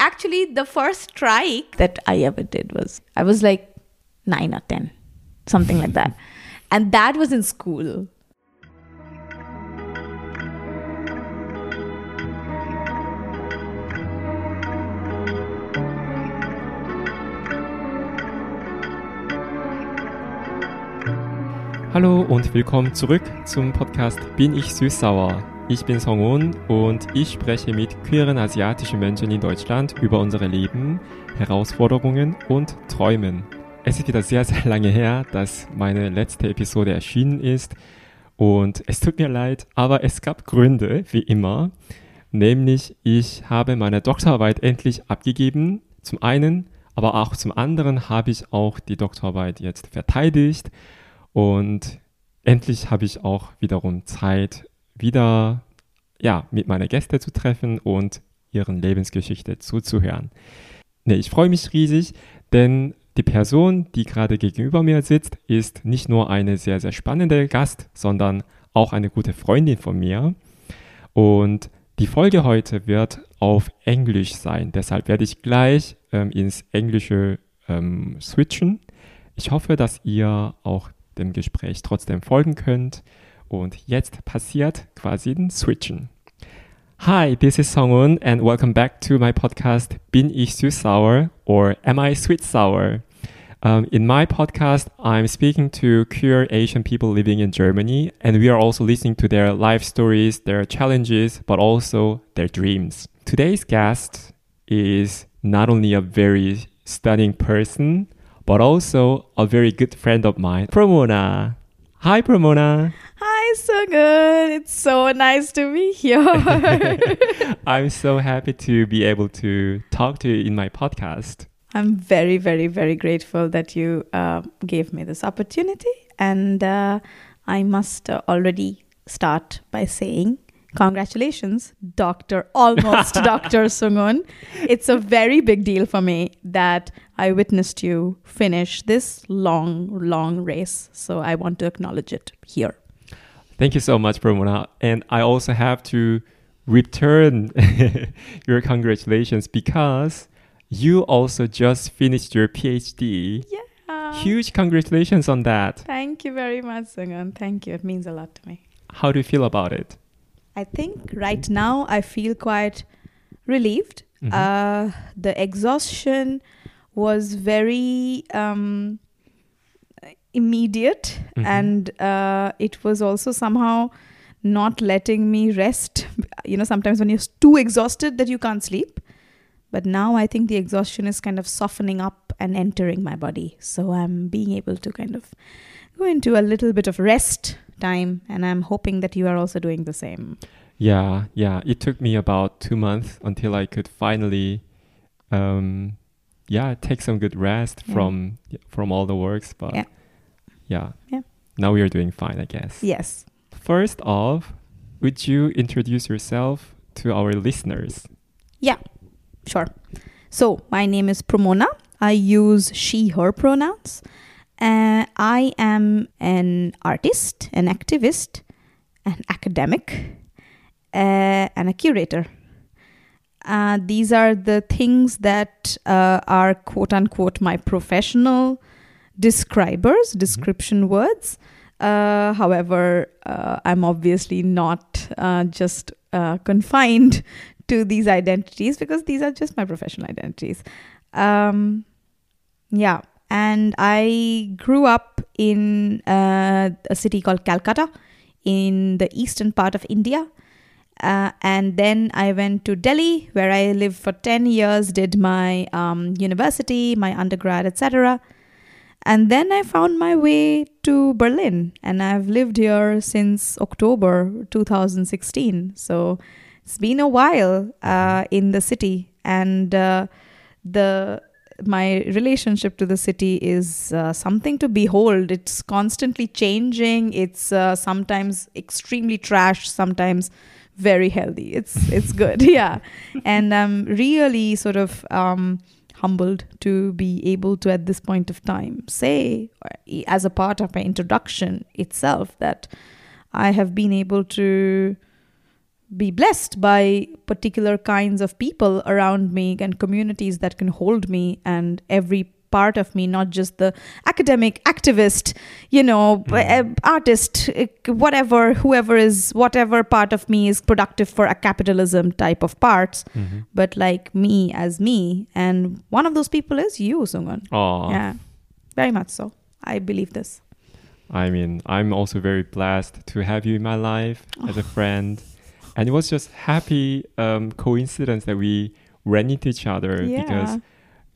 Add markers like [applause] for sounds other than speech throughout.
actually, the first strike that I ever did was I was like nine or 10, something like that. [laughs] And that was in school. Hallo und willkommen zurück zum Podcast Bin ich süß-sauer? Ich bin Song-Un und ich spreche mit queeren asiatischen Menschen in Deutschland über unsere Leben, Herausforderungen und Träumen. Es ist wieder sehr, sehr lange her, dass meine letzte Episode erschienen ist und es tut mir leid, aber es gab Gründe, wie immer. Nämlich, ich habe meine Doktorarbeit endlich abgegeben, zum einen, aber auch zum anderen habe ich auch die Doktorarbeit jetzt verteidigt und endlich habe ich auch wiederum Zeit, wieder ja, mit meiner Gäste zu treffen und ihren Lebensgeschichte zuzuhören. Nee, ich freue mich riesig, denn die Person, die gerade gegenüber mir sitzt, ist nicht nur eine sehr, sehr spannende Gast, sondern auch eine gute Freundin von mir. Und die Folge heute wird auf Englisch sein. Deshalb werde ich gleich ähm, ins Englische ähm, switchen. Ich hoffe, dass ihr auch dem Gespräch trotzdem folgen könnt. Und jetzt passiert quasi ein Switchen. Hi, this is Song-un and welcome back to my podcast Bin ich süß-sauer or Am I sweet-sour? Um, in my podcast, I'm speaking to queer Asian people living in Germany, and we are also listening to their life stories, their challenges, but also their dreams. Today's guest is not only a very stunning person, but also a very good friend of mine, Promona. Hi, Promona. Hi, so good. It's so nice to be here. [laughs] I'm so happy to be able to talk to you in my podcast. I'm very, very, very grateful that you uh, gave me this opportunity. And uh, I must uh, already start by saying Congratulations, Dr. Almost [laughs] Dr. Sungun. It's a very big deal for me that I witnessed you finish this long, long race. So I want to acknowledge it here. Thank you so much, Promona. And I also have to return [laughs] your congratulations because you also just finished your PhD. Yeah. Huge congratulations on that. Thank you very much, Sungun. Thank you. It means a lot to me. How do you feel about it? I think right now I feel quite relieved. Mhm. Uh, the exhaustion was very um, immediate, Mhm. and uh, it was also somehow not letting me rest. You know, sometimes when you're too exhausted that you can't sleep. But now I think the exhaustion is kind of softening up and entering my body. So I'm being able to kind of go into a little bit of rest time, and I'm hoping that you are also doing the same. Yeah, yeah. It took me about two months until I could finally, um, yeah, take some good rest Yeah. from from all the works. But Yeah. yeah, Yeah. Now we are doing fine, I guess. Yes. First off, would you introduce yourself to our listeners? Yeah, sure. So, my name is Promona. I use she, her pronouns. Uh, I am an artist, an activist, an academic, uh, and a curator. Uh, these are the things that uh, are quote unquote my professional describers, description words. Uh, however, uh, I'm obviously not uh, just uh, confined to these identities because these are just my professional identities. Um, yeah, and I grew up in uh, a city called Calcutta in the eastern part of India. Uh, and then I went to Delhi, where I lived for 10 years, did my um, university, my undergrad, etc. And then I found my way to Berlin, and I've lived here since October 2016. So it's been a while uh, in the city, and uh, the my relationship to the city is uh, something to behold. It's constantly changing. It's uh, sometimes extremely trash, sometimes very healthy. It's it's good, [laughs] yeah. And I'm really sort of um, humbled to be able to, at this point of time, say, uh, as a part of my introduction itself, that I have been able to be blessed by particular kinds of people around me and communities that can hold me and every part of me not just the academic activist you know Mm. artist uh, whatever whoever is whatever part of me is productive for a capitalism type of parts Mhm. but like me as me and one of those people is you sungun Aw. yeah very much so i believe this I mean, I'm also very blessed to have you in my life as a friend. And it was just happy um, coincidence that we ran into each other because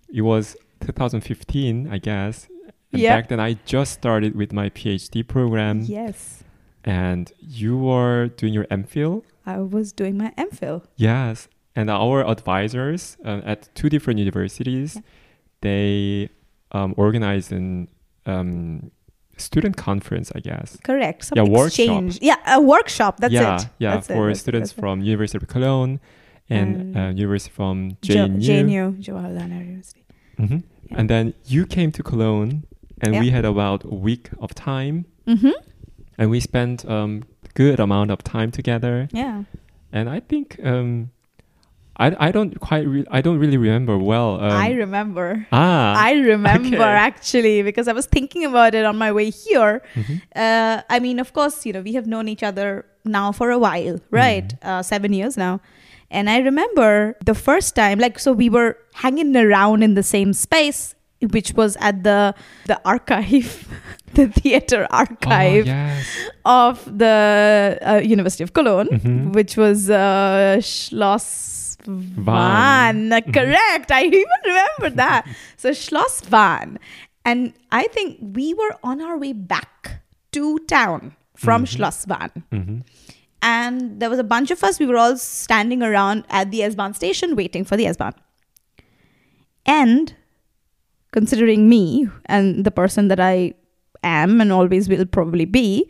it was 2015, I guess. And Yeah. back then I just started with my PhD program yes and you were doing your MPhil. i was doing my mphil Yes. And our advisors uh, at two different universities, Yeah. they um, organized an um, student conference, I guess. correct some Yeah, workshop. yeah a workshop that's yeah, it Yeah, That's for that's- students that's it. from University of Cologne and uh, University from Jo- JNU. JNU, Jawaharlal University. Mhm. Yeah. And then you came to Cologne, and Yeah. we had about a week of time, Mm-hmm. and we spent um good amount of time together. Yeah. And I think um, I I don't quite re- I don't really remember well. Um, I remember. ah I remember okay. actually because I was thinking about it on my way here. Mhm. Uh, I mean, of course, you know, we have known each other now for a while, right? Uh, seven years now. And I remember the first time, like, so we were hanging around in the same space, which was at the the archive, [laughs] the theater Oh, archive yes. of the uh, University of Cologne, Mhm. which was uh, Schloss Wahn. Wahn. [laughs] Correct. I even remember that. so Schloss Wahn. And I think we were on our way back to town from Schloss Wahn. Mhm. And there was a bunch of us. We were all standing around at the S-Bahn station waiting for the S-Bahn. And considering me and the person that I am and always will probably be,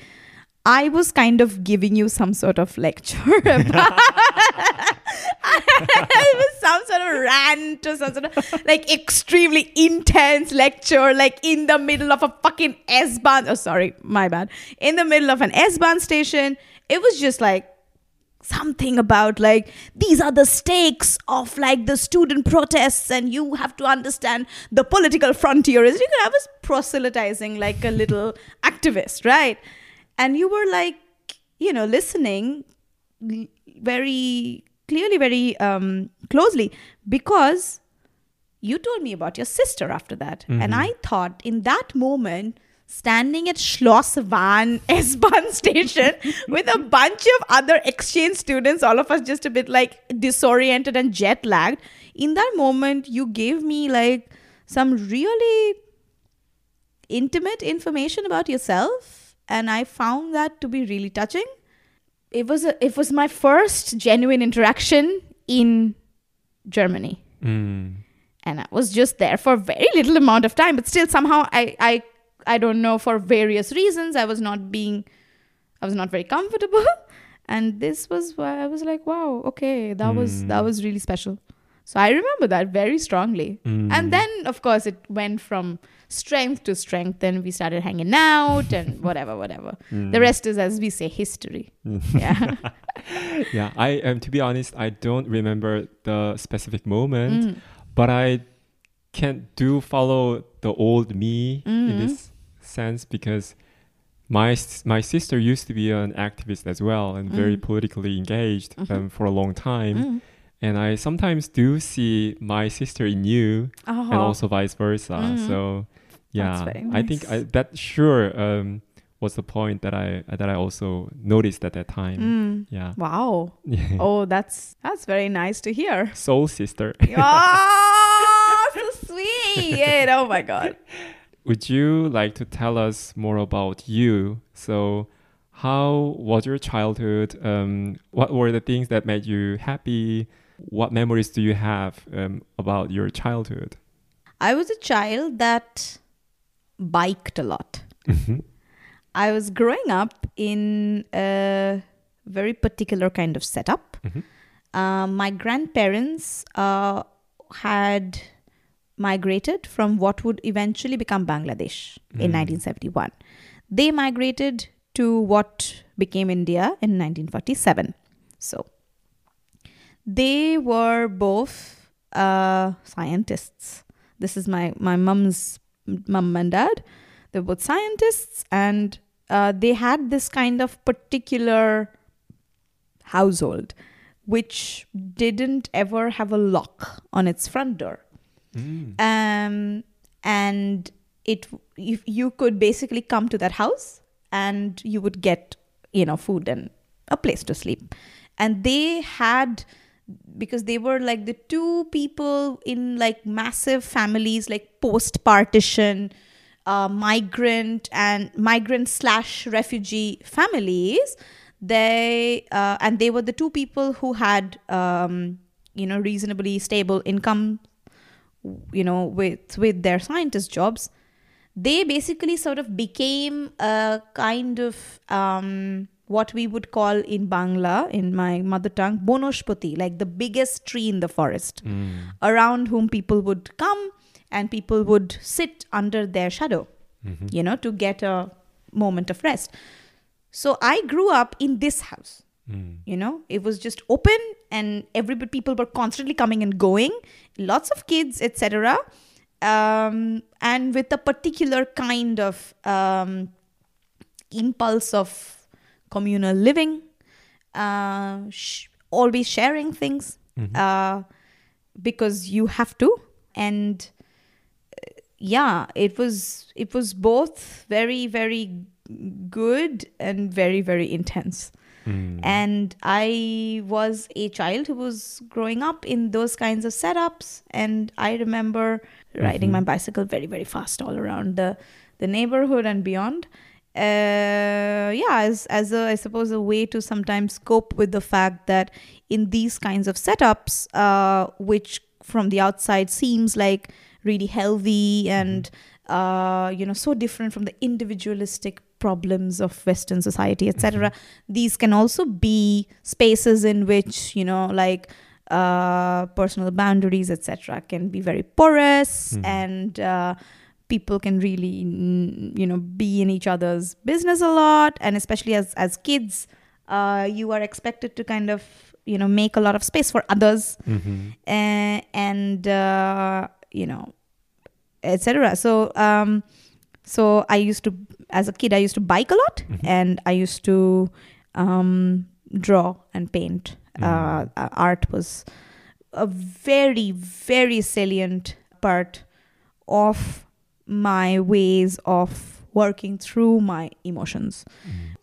I was kind of giving you some sort of lecture [laughs] about [laughs] [laughs] it was some sort of rant or some sort of like extremely intense lecture, like in the middle of a fucking S Bahn. Oh, sorry, my bad. In the middle of an S Bahn station. It was just like something about like these are the stakes of like the student protests and you have to understand the political frontier is you know, i was proselytizing like a little activist right and you were like you know listening very clearly very um, closely because you told me about your sister after that and i thought in that moment standing at Schloss Wahn [laughs] S-Bahn station [laughs] with a bunch of other exchange students, all of us just a bit like disoriented and jet lagged. In that moment, you gave me like some really intimate information about yourself, and I found that to be really touching. It was a, it was my first genuine interaction in Germany Mm. and I was just there for a very little amount of time, but still somehow I I I don't know for various reasons I was not being I was not very comfortable, [laughs] and this was why I was like, wow, okay, that was that Mm. was really special. So I remember that very strongly, Mm. and then of course it went from strength to strength. Then we started hanging out and [laughs] whatever, whatever. Mm. The rest is, as we say, history. Mm. [laughs] Yeah. [laughs] yeah, I um, to be honest, I don't remember the specific moment, Mm. but I can do follow the old me in Mhm. this sense because my my sister used to be an activist as well and very Mm. politically engaged Mhm. um, for a long time, Mm. and I sometimes do see my sister in you, and Oh. also vice versa. Mhm. So yeah, very I think I, that sure um, was the point that I that I also noticed at that time. Mm. Yeah. Wow. [laughs] Oh, that's that's very nice to hear. Soul sister. [laughs] oh, so [laughs] sweet. Oh my god. Would you like to tell us more about you? So, how was your childhood? Um, what were the things that made you happy? What memories do you have um, about your childhood? I was a child that biked a lot. Mhm. I was growing up in a very particular kind of setup. Mhm. Uh, my grandparents uh, had migrated from what would eventually become Bangladesh in Mm. 1971. They migrated to what became India in 1947. So they were both uh, scientists. This is my my mom's mom and dad. They're both scientists, and uh, they had this kind of particular household, which didn't ever have a lock on its front door. Mm. Um, and it if you could basically come to that house and you would get you know food and a place to sleep and they had because they were like the two people in like massive families like post partition uh, migrant and migrant slash refugee families. They uh, and they were the two people who had um, you know reasonably stable income you know with with their scientist jobs. They basically sort of became a kind of um, what we would call in Bangla, in my mother tongue, bonoshpati, like the biggest tree in the forest, Mm. around whom people would come and people would sit under their shadow, Mhm. you know, to get a moment of rest. So I grew up in this house Mm. you know it was just open and everybody people were constantly coming and going lots of kids etc um, and with a particular kind of um, impulse of communal living uh, sh- always sharing things Mhm. uh, because you have to and uh, yeah it was it was both very very good and very very intense Mm. and I was a child who was growing up in those kinds of setups. And I remember riding Mhm. my bicycle very, very fast all around the, the neighborhood and beyond. Uh, yeah, as, as a, I suppose, a way to sometimes cope with the fact that in these kinds of setups, uh, which from the outside seems like really healthy and uh, you know so different from the individualistic problems of western society etc these can also be spaces in which you know like uh, personal boundaries etc can be very porous Mhm. and uh, people can really you know be in each other's business a lot. And especially as as kids uh, you are expected to kind of you know make a lot of space for others. Mhm. uh, and uh, you know etc so um so i used to as a kid i used to bike a lot. Mhm. and i used to um draw and paint. Uh, uh, art was a very very salient part of my ways of working through my emotions Mm.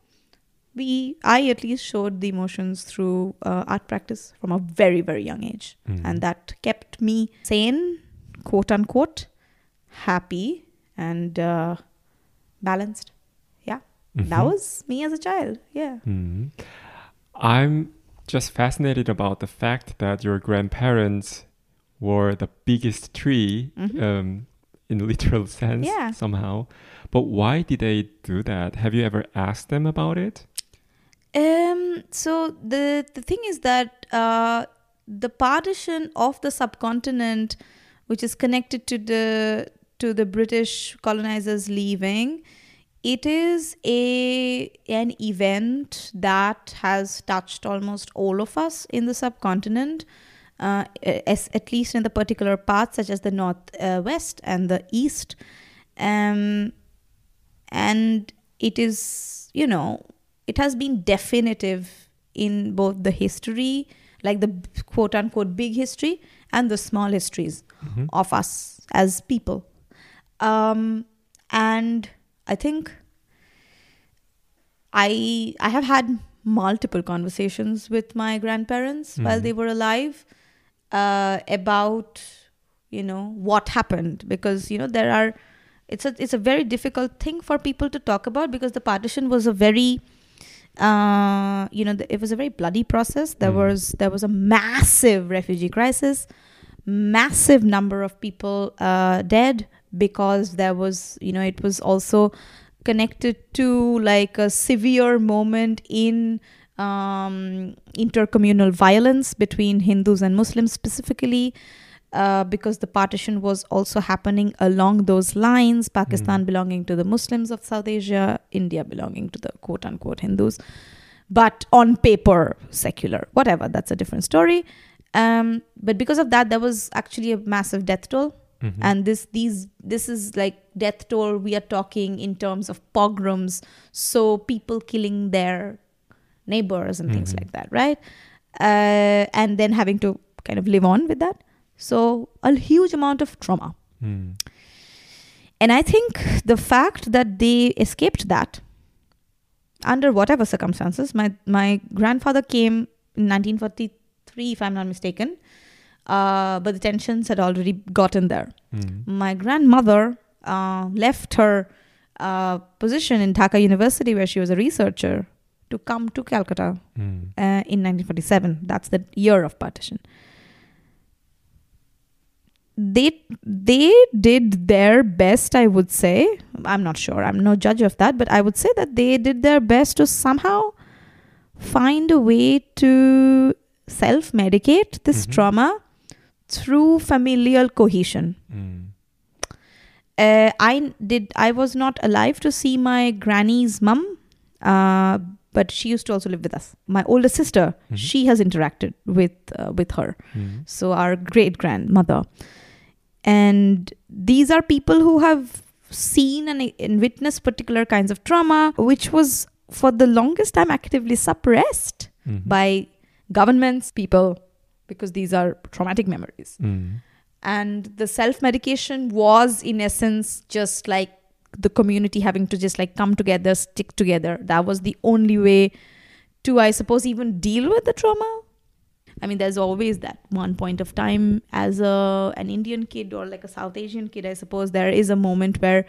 we i at least showed the emotions through uh, art practice from a very very young age Mm. and that kept me sane, quote unquote, happy and uh, balanced. Yeah. That Mhm. was me as a child. Yeah. Mm. I'm just fascinated about the fact that your grandparents were the biggest tree mm-hmm. um, in [laughs] literal sense Yeah. somehow. But why did they do that? Have you ever asked them about it? Um. So the the thing is that uh, the partition of the subcontinent, which is connected to the to the British colonizers leaving, it is a an event that has touched almost all of us in the subcontinent. Uh, as, at least in the particular parts such as the north uh, west and the east um, and it is you know it has been definitive in both the history like the quote unquote big history and the small histories Mhm. of us as people um, and i think i i have had multiple conversations with my grandparents while Mhm. they were alive uh, about you know what happened because you know there are it's a it's a very difficult thing for people to talk about because the partition was a very uh, you know the, it was a very bloody process there Mm. was there was a massive refugee crisis massive number of people uh, dead because there was you know it was also connected to like a severe moment in um, intercommunal violence between Hindus and Muslims specifically. Uh, because the partition was also happening along those lines, Pakistan Mm. belonging to the Muslims of South Asia, India belonging to the quote unquote Hindus, but on paper secular, whatever, that's a different story. Um, but because of that, there was actually a massive death toll. Mhm. And this these this is like death toll. We are talking in terms of pogroms, so people killing their neighbors and things Mhm. like that, right? Uh, and then having to kind of live on with that. So a huge amount of trauma. Mm. And I think the fact that they escaped that under whatever circumstances, my, my grandfather came in 1943, if I'm not mistaken, uh, but the tensions had already gotten there. Mm. My grandmother uh, left her uh, position in Dhaka University, where she was a researcher, to come to Calcutta Mm. uh, in 1947. That's the year of partition. They they did their best, I would say. I'm not sure. I'm no judge of that, but I would say that they did their best to somehow find a way to self-medicate this Mhm. trauma through familial cohesion. Mm. Uh, I did. I was not alive to see my granny's mum, uh, but she used to also live with us. My older sister, Mhm. she has interacted with uh, with her. Mm. So our great grandmother, and these are people who have seen and, and witnessed particular kinds of trauma, which was for the longest time actively suppressed Mhm. by governments, people, because these are traumatic memories Mm. and the self medication was in essence just like the community having to just like come together stick together. That was the only way to i suppose even deal with the trauma. I mean there's always that one point of time as a an indian kid or like a south asian kid i suppose there is a moment where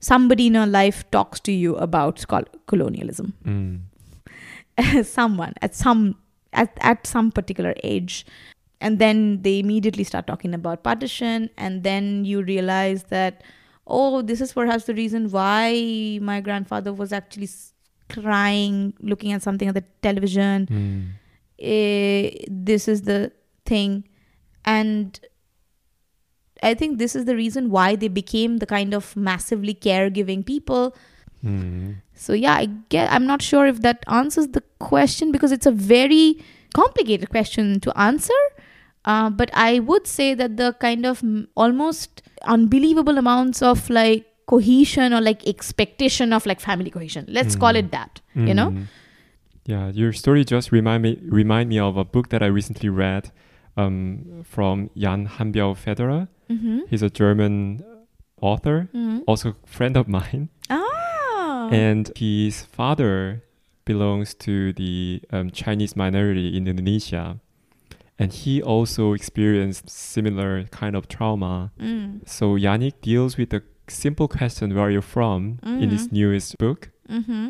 somebody in your life talks to you about colonialism. Mm. [laughs] someone at some at, at some particular age. And then they immediately start talking about partition and then you realize that oh this is perhaps the reason why my grandfather was actually crying looking at something on the television Mm. eh, this is the thing and i think this is the reason why they became the kind of massively caregiving people Mm. so yeah, I get. I'm not sure if that answers the question because it's a very complicated question to answer. Uh, but I would say that the kind of almost unbelievable amounts of like cohesion or like expectation of like family cohesion. Let's call Mm. it that. You know. Mm. Yeah, your story just remind me remind me of a book that I recently read um, from Jan Hanbiao Federer. Mm-hmm. He's a German author, Mm-hmm. also friend of mine, Ah. and his father belongs to the um, Chinese minority in Indonesia, and he also experienced similar kind of trauma. Mm. So Yannick deals with the simple question, "Where are you from?" in his Mhm. newest book. Mm-hmm.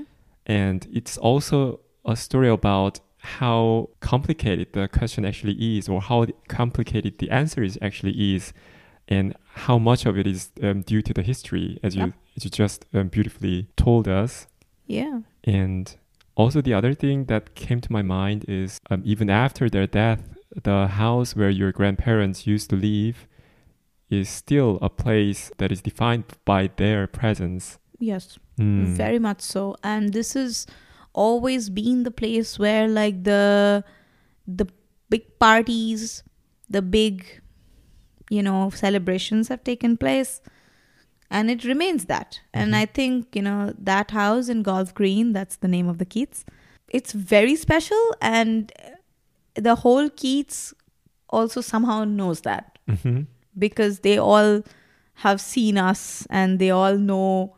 And it's also a story about how complicated the question actually is, or how complicated the answer is actually is, and how much of it is um, due to the history, as you as you just um, beautifully told us. Yeah. And also the other thing that came to my mind is um, even after their death, the house where your grandparents used to live is still a place that is defined by their presence. Yes. Mm. very much so and this has always been the place where like the the big parties the big you know celebrations have taken place and it remains that and Mhm. i think you know that house in golf green that's the name of the Kiez it's very special and the whole Kiez also somehow knows that Mhm. because they all have seen us and they all know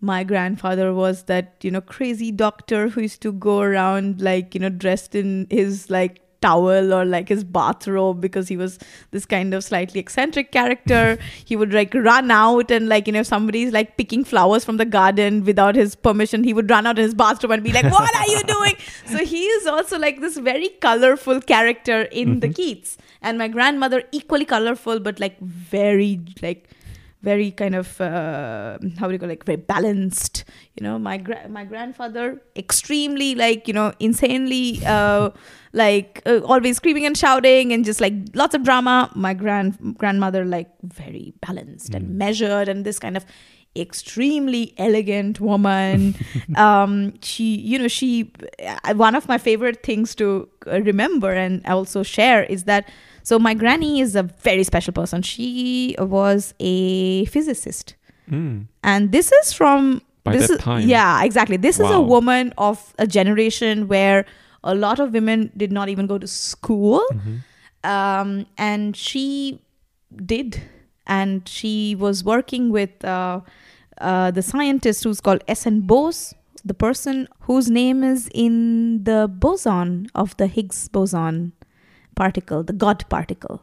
my grandfather was that you know crazy doctor who used to go around like you know dressed in his like towel or like his bathrobe because he was this kind of slightly eccentric character. [laughs] He would like run out and like you know if somebody's like picking flowers from the garden without his permission he would run out in his bathrobe and be like what are you doing? [laughs] So he is also like this very colorful character in the Mhm. Kiez. And my grandmother equally colorful but like very like very kind of uh, how do you call it, like very balanced. You know, my gra- my grandfather extremely like you know insanely uh, [laughs] like uh, always screaming and shouting and just like lots of drama. My grand grandmother like very balanced and measured and this kind of extremely elegant woman [laughs] um she you know she uh, one of my favorite things to uh, remember and also share is that so my granny is a very special person she was a physicist Mm. and this is from By this that is time. yeah exactly this is a woman of a generation where a lot of women did not even go to school Mhm. um, and she did and she was working with uh, uh, the scientist who's called S.N. Bose the person whose name is in the boson of the Higgs boson particle the God particle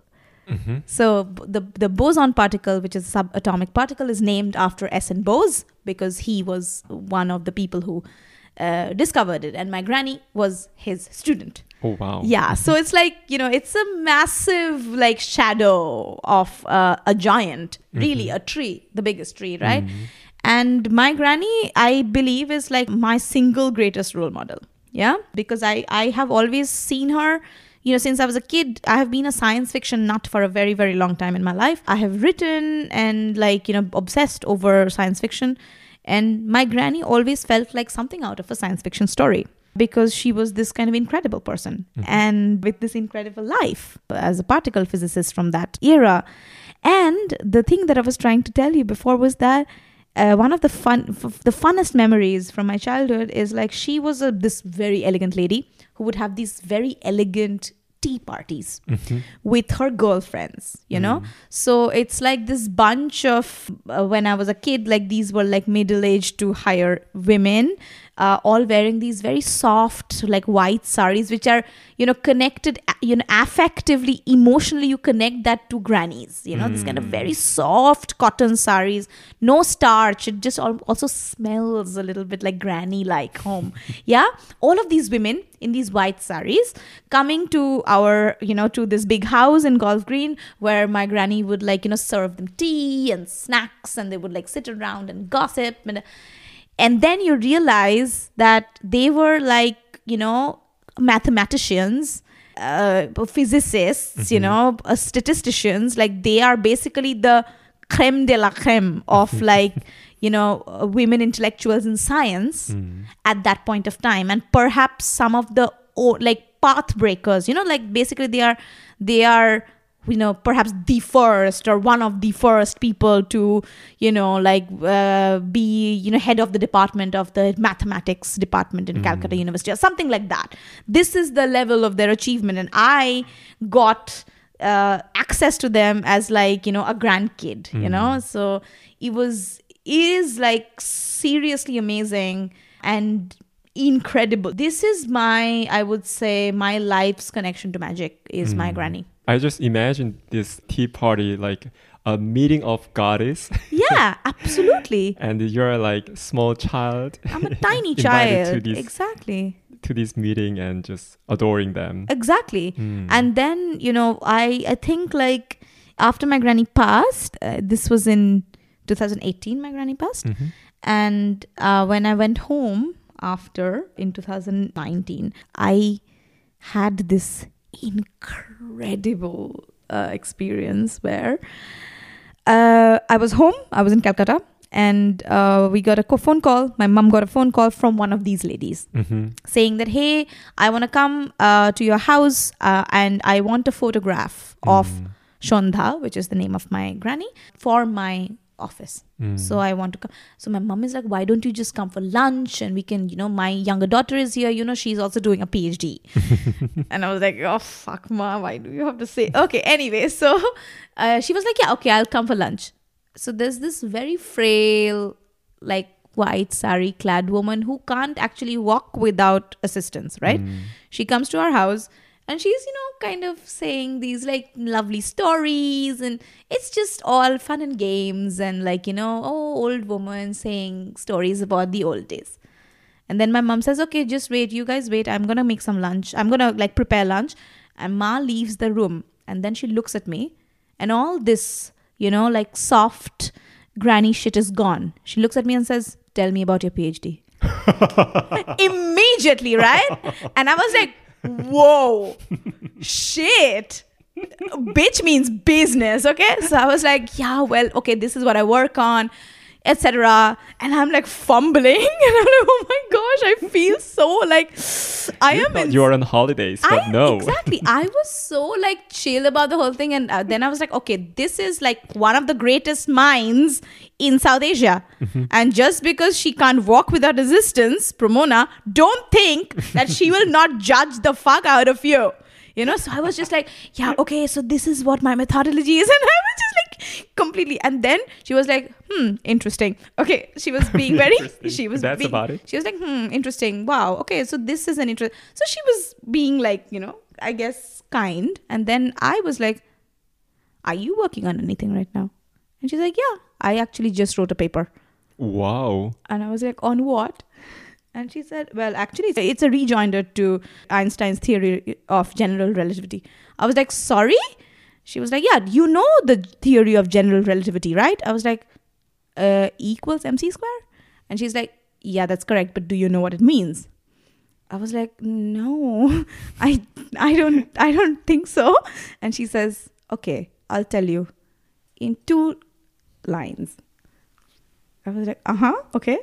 Mhm. so the the boson particle, which is a subatomic particle, is named after S. N. Bose because he was one of the people who uh, discovered it, and my granny was his student. Oh wow. Yeah, so it's like you know, it's a massive like shadow of uh, a giant, really a tree, the biggest tree, right? Mhm. And my granny, I believe, is like my single greatest role model. Yeah, because I I have always seen her. You know, since I was a kid, I have been a science fiction nut for a very, very long time in my life. I have written and, like, you know, obsessed over science fiction. And my granny always felt like something out of a science fiction story because she was this kind of incredible person and with this incredible life as a particle physicist from that era. And the thing that I was trying to tell you before was that uh, one of the fun, f- the funnest memories from my childhood is like she was a this very elegant lady who would have these very elegant tea parties Mhm. with her girlfriends you know? So it's like this bunch of uh, when i was a kid like these were like middle-aged to higher women uh, all wearing these very soft like white saris which are you know connected you know affectively emotionally you connect that to grannies you know this kind of very soft cotton saris no starch. It just also smells a little bit like granny like home. [laughs] Yeah? All of these women in these white saris coming to our you know to this big house in golf green where my granny would like you know serve them tea and snacks and they would like sit around and gossip and and then you realize that they were like you know mathematicians uh, physicists you know uh, statisticians. Like they are basically the creme de la creme of [laughs] like you know uh, women intellectuals in science Mm. at that point of time. And perhaps some of the o- like path breakers you know like basically they are they are you know perhaps the first or one of the first people to you know like uh, be you know head of the department of the mathematics department in calcutta university or something like that. This is the level of their achievement and i got uh, access to them as like you know a grandkid you know? So it was it is like seriously amazing and incredible. This is my i would say my life's connection to magic is my granny I just imagine this tea party like a meeting of goddess, [laughs] yeah absolutely. And you're like small child. I'm a tiny [laughs] child to this exactly. to this meeting and just adoring them. exactly. Mm. and then you know i i think like after my granny passed uh, this was in 2018 my granny passed. Mhm. and uh, when i went home after in 2019 i had this incredible uh, experience where uh, i was home i was in calcutta and uh, we got a phone call my mom got a phone call from one of these ladies Mhm. saying that hey i want to come uh, to your house uh, and i want a photograph of Mm. shondha which is the name of my granny for my office. Mm. so i want to come. So my mom is like why don't you just come for lunch and we can you know my younger daughter is here you know she's also doing a phd [laughs] and i was like oh fuck mom why do you have to say? Okay anyway [laughs] so uh, she was like yeah okay i'll come for lunch. So there's this very frail like white sari clad woman who can't actually walk without assistance right? Mm. she comes to our house and she's you know kind of saying these like lovely stories and it's just all fun and games and like you know oh old woman saying stories about the old days and then my mom says okay just wait you guys wait i'm gonna make some lunch i'm gonna like prepare lunch and ma leaves the room and then she looks at me and all this you know like soft granny shit is gone. She looks at me and says, Tell me about your PhD. [laughs] [laughs] Immediately, right? And I was like, Whoa, shit. Bitch means business, okay? So I was like, Yeah, well, okay, this is what I work on etc and i'm like fumbling [laughs] and i'm like oh my gosh i feel so like i You am in you are on holidays, but I, no. Exactly. I was so like chill about the whole thing. And uh, then I was like, okay, this is like one of the greatest minds in South Asia. Mm-hmm. And just because she can't walk without assistance, Promona, don't think that she will not [laughs] judge the fuck out of you. You know, so I was just like, yeah, okay, so this is what my methodology is. [laughs] And I was just like completely. And then she was like, hmm, interesting. Okay, she was being [laughs] very, she was That's being, about it. she was like, hmm, interesting. Wow. Okay. So this is an interest. So she was being like, you know, I guess kind. And then I was like, are you working on anything right now? And she's like, yeah, I actually just wrote a paper. Wow. And I was like, on what? And she said, well, actually, it's a rejoinder to Einstein's theory of general relativity. I was like, sorry? She was like, yeah, you know the theory of general relativity, right? I was like, uh, equals mc square? And she's like, yeah, that's correct, but do you know what it means? I was like, no, [laughs] I, I don't, I don't think so. And she says, okay, I'll tell you in two lines. I was like, uh huh, okay.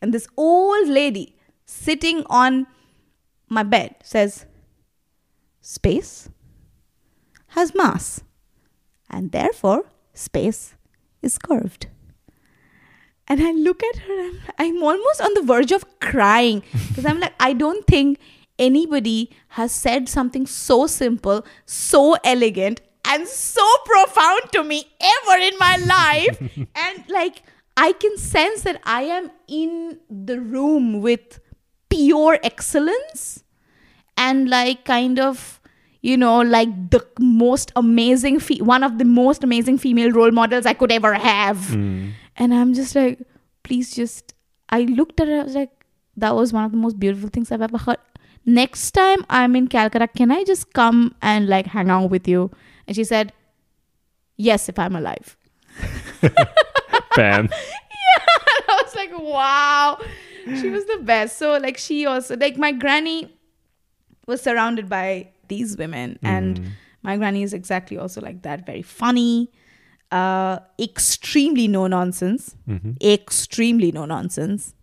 And this old lady sitting on my bed says, Space has mass, and therefore space is curved. And I look at her, and I'm almost on the verge of crying [laughs] because I'm like, I don't think anybody has said something so simple, so elegant, and so profound to me ever in my life. [laughs] and like, I can sense that I am in the room with pure excellence and like kind of you know like the most amazing fe- one of the most amazing female role models i could ever have Mm. and i'm just like please just i looked at her i was like that was one of the most beautiful things i've ever heard next time i'm in calcutta can i just come and like hang out with you and she said yes if i'm alive [laughs] Bam. [laughs] yeah. I was like, wow. She was the best. So like she also like my granny was surrounded by these women and Mm. my granny is exactly also like that, very funny, uh extremely no nonsense, Mhm. extremely no nonsense,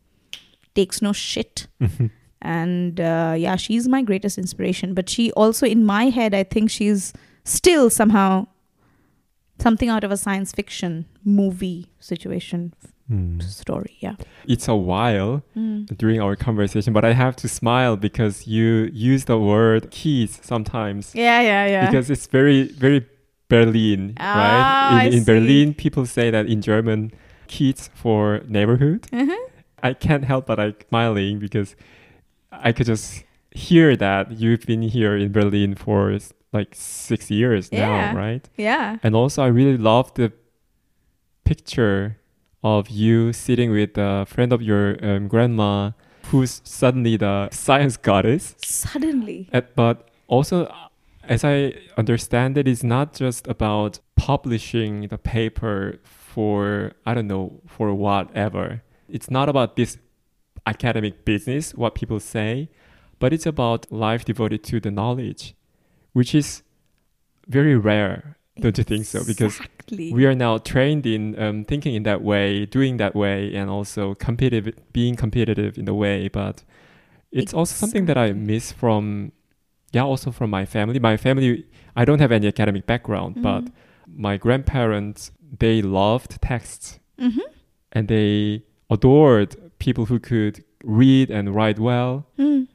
takes no shit. and uh, yeah, she's my greatest inspiration. But she also, in my head, I think she's still somehow something out of a science fiction movie situation Mm. story. Yeah. It's a while Mm. during our conversation, but I have to smile because you use the word Kiez sometimes. Yeah, yeah, yeah. Because it's very, very Berlin, Ah, right? In, in. Berlin, people say that in German, Kiez for neighborhood. Mhm. I can't help but like smiling because I could just hear that you've been here in Berlin for like six years Yeah. now, right? Yeah. And also, I really love the picture of you sitting with a friend of your um, grandma who's suddenly the science goddess. Suddenly. Uh, But also, uh, as I understand it, it's not just about publishing the paper for, I don't know, for whatever. It's not about this academic business, what people say, but it's about life devoted to the knowledge, which is very rare, don't you think so? Because exactly. we are now trained in um, thinking in that way, doing that way, and also competitive, being competitive in the way. But it's also something that I miss from, yeah, also from my family. My family, I don't have any academic background, but Mhm. my grandparents, they loved texts Mhm. and they adored people who could read and write well. Mm.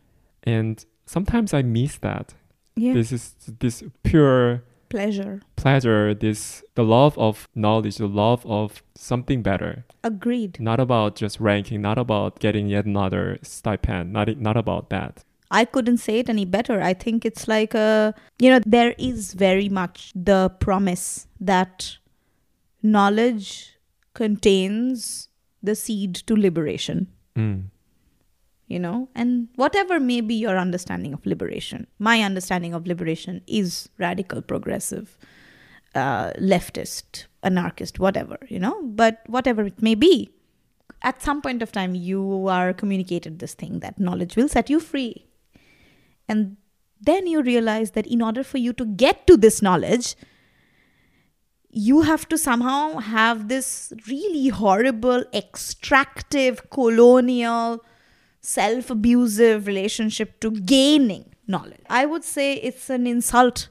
And sometimes I miss that. Yeah. This is this pure Pleasure. pleasure, this the love of knowledge, the love of something better. Agreed. Not about just ranking, not about getting yet another stipend, not not about that. I couldn't say it any better. I think it's like a, you know, there is very much the promise that knowledge contains the seed to liberation, Mm. You know, and whatever may be your understanding of liberation, my understanding of liberation is radical, progressive, uh, leftist, anarchist, whatever, you know, but whatever it may be, at some point of time, you are communicated this thing that knowledge will set you free. And then you realize that in order for you to get to this knowledge, you have to somehow have this really horrible, extractive, colonial, self abusive relationship to gaining knowledge. I would say it's an insult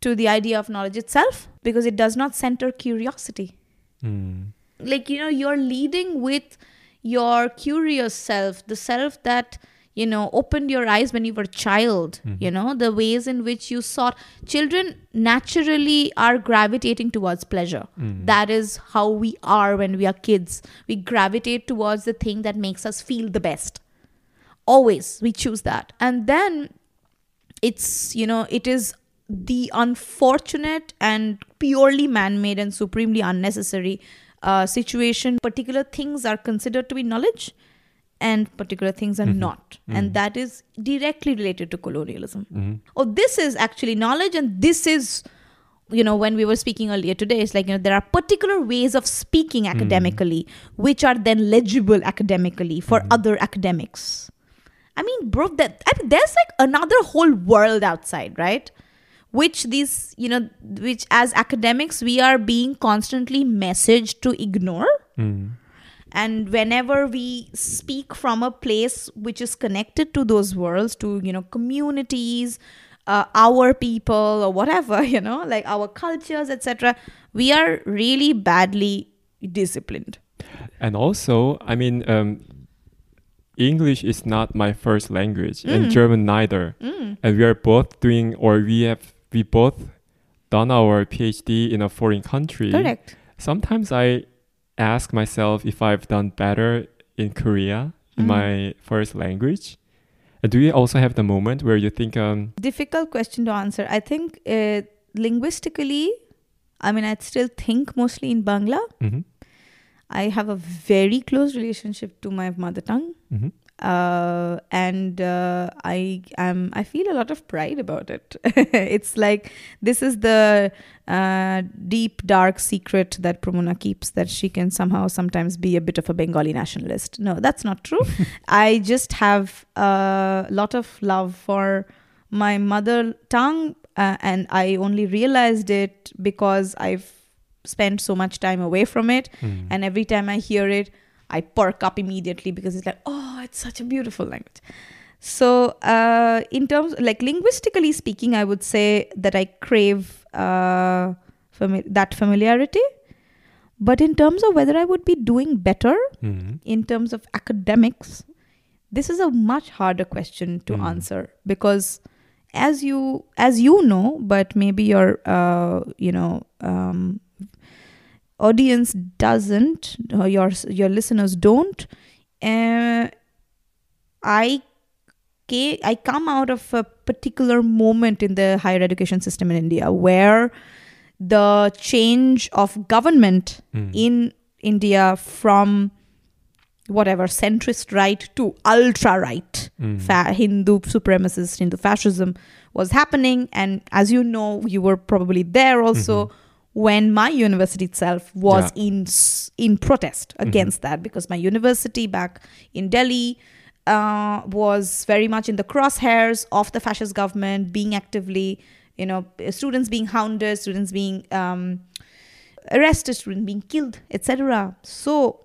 to the idea of knowledge itself because it does not center curiosity. Mm. Like, you know, you're leading with your curious self, the self that you know opened your eyes when you were a child you know the ways in which you saw children naturally are gravitating towards pleasure that is how we are when we are kids we gravitate towards the thing that makes us feel the best always we choose that. And then it's you know it is the unfortunate and purely man-made and supremely unnecessary uh, situation. Particular things are considered to be knowledge and particular things are mm-hmm. not. And mm-hmm. that is directly related to colonialism. Mm-hmm. Oh this is actually knowledge and this is you know when we were speaking earlier today it's like you know there are particular ways of speaking mm. academically which are then legible academically for other academics i mean bro that I mean, there's like another whole world outside right? Which these you know which as academics we are being constantly messaged to ignore. Mm. and whenever we speak from a place which is connected to those worlds to you know communities uh, our people or whatever [laughs] you know like our cultures etc we are really badly disciplined. And also, I mean, um, English is not my first language, Mm. and German neither. And we are both doing, or we have, we both done our PhD in a foreign country. correct Sometimes I ask myself if I've done better in Korea in Mm. my first language. Do you also have the moment where you think, um, difficult question to answer i think uh, linguistically i mean i still think mostly in bangla mhm, i have a very close relationship to my mother tongue mhm, uh, and uh, I am I feel a lot of pride about it. [laughs] it's like this is the uh, deep dark secret that Promona keeps that she can somehow sometimes be a bit of a Bengali nationalist. No, that's not true. [laughs] I just have a lot of love for my mother tongue, uh, and I only realized it because I've spent so much time away from it mm, and every time I hear it, I perk up immediately because it's like, oh, it's such a beautiful language. So, uh, in terms like linguistically speaking, I would say that I crave uh, fami- that familiarity. But in terms of whether I would be doing better mhm, in terms of academics, this is a much harder question to Mm. answer because as you as you know, but maybe your uh, you know um, audience doesn't, your your listeners don't. Uh, I I come out of a particular moment in the higher education system in India where the change of government mm, in India from whatever centrist right to ultra right mm, fa- Hindu supremacist Hindu fascism was happening. And as you know you were probably there also when my university itself was in in protest against that because my university back in Delhi uh, was very much in the crosshairs of the fascist government being actively you know students being hounded students being um, arrested students being killed etc so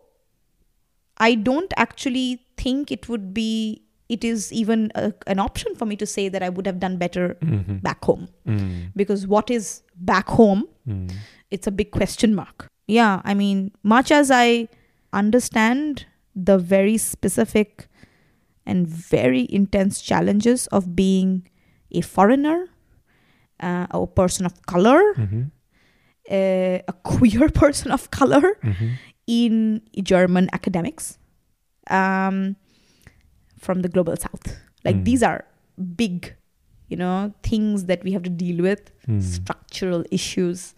I don't actually think it would be, it is even a, an option for me to say that I would have done better mhm, back home. mm, Because what is back home? mm, It's a big question mark. Yeah, I mean, much as I understand the very specific and very intense challenges of being a foreigner, uh, a person of color, mhm, uh, a queer [laughs] person of color, mhm, in German academics um, from the global south. Like Mm. these are big, you know, things that we have to deal with, mm. structural issues,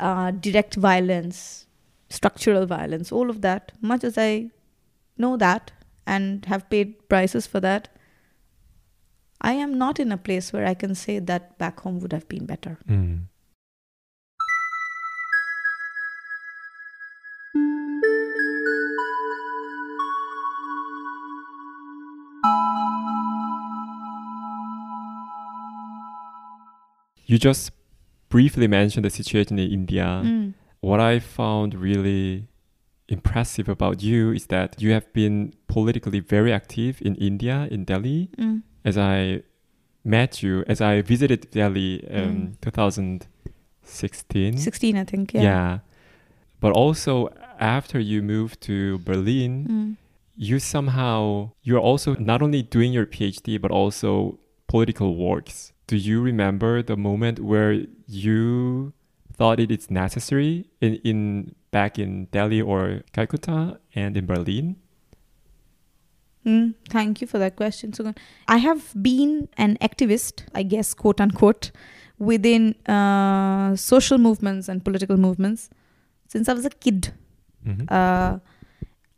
uh, direct violence, structural violence, all of that. Much as I know that and have paid prices for that, I am not in a place where I can say that back home would have been better. Mm. You just briefly mentioned the situation in India. Mm. What I found really impressive about you is that you have been politically very active in India, in Delhi. Mm. As I met you, as I visited Delhi um, Mm. 2016. 16, I think. Yeah. yeah. But also after you moved to Berlin, Mm. you somehow you're also not only doing your PhD but also political works. Do you remember the moment where you thought it is necessary in, in back in Delhi or Calcutta and in Berlin? Mm, thank you for that question, Sugan. I have been an activist, I guess, quote unquote, within uh, social movements and political movements since I was a kid. Mhm. Uh,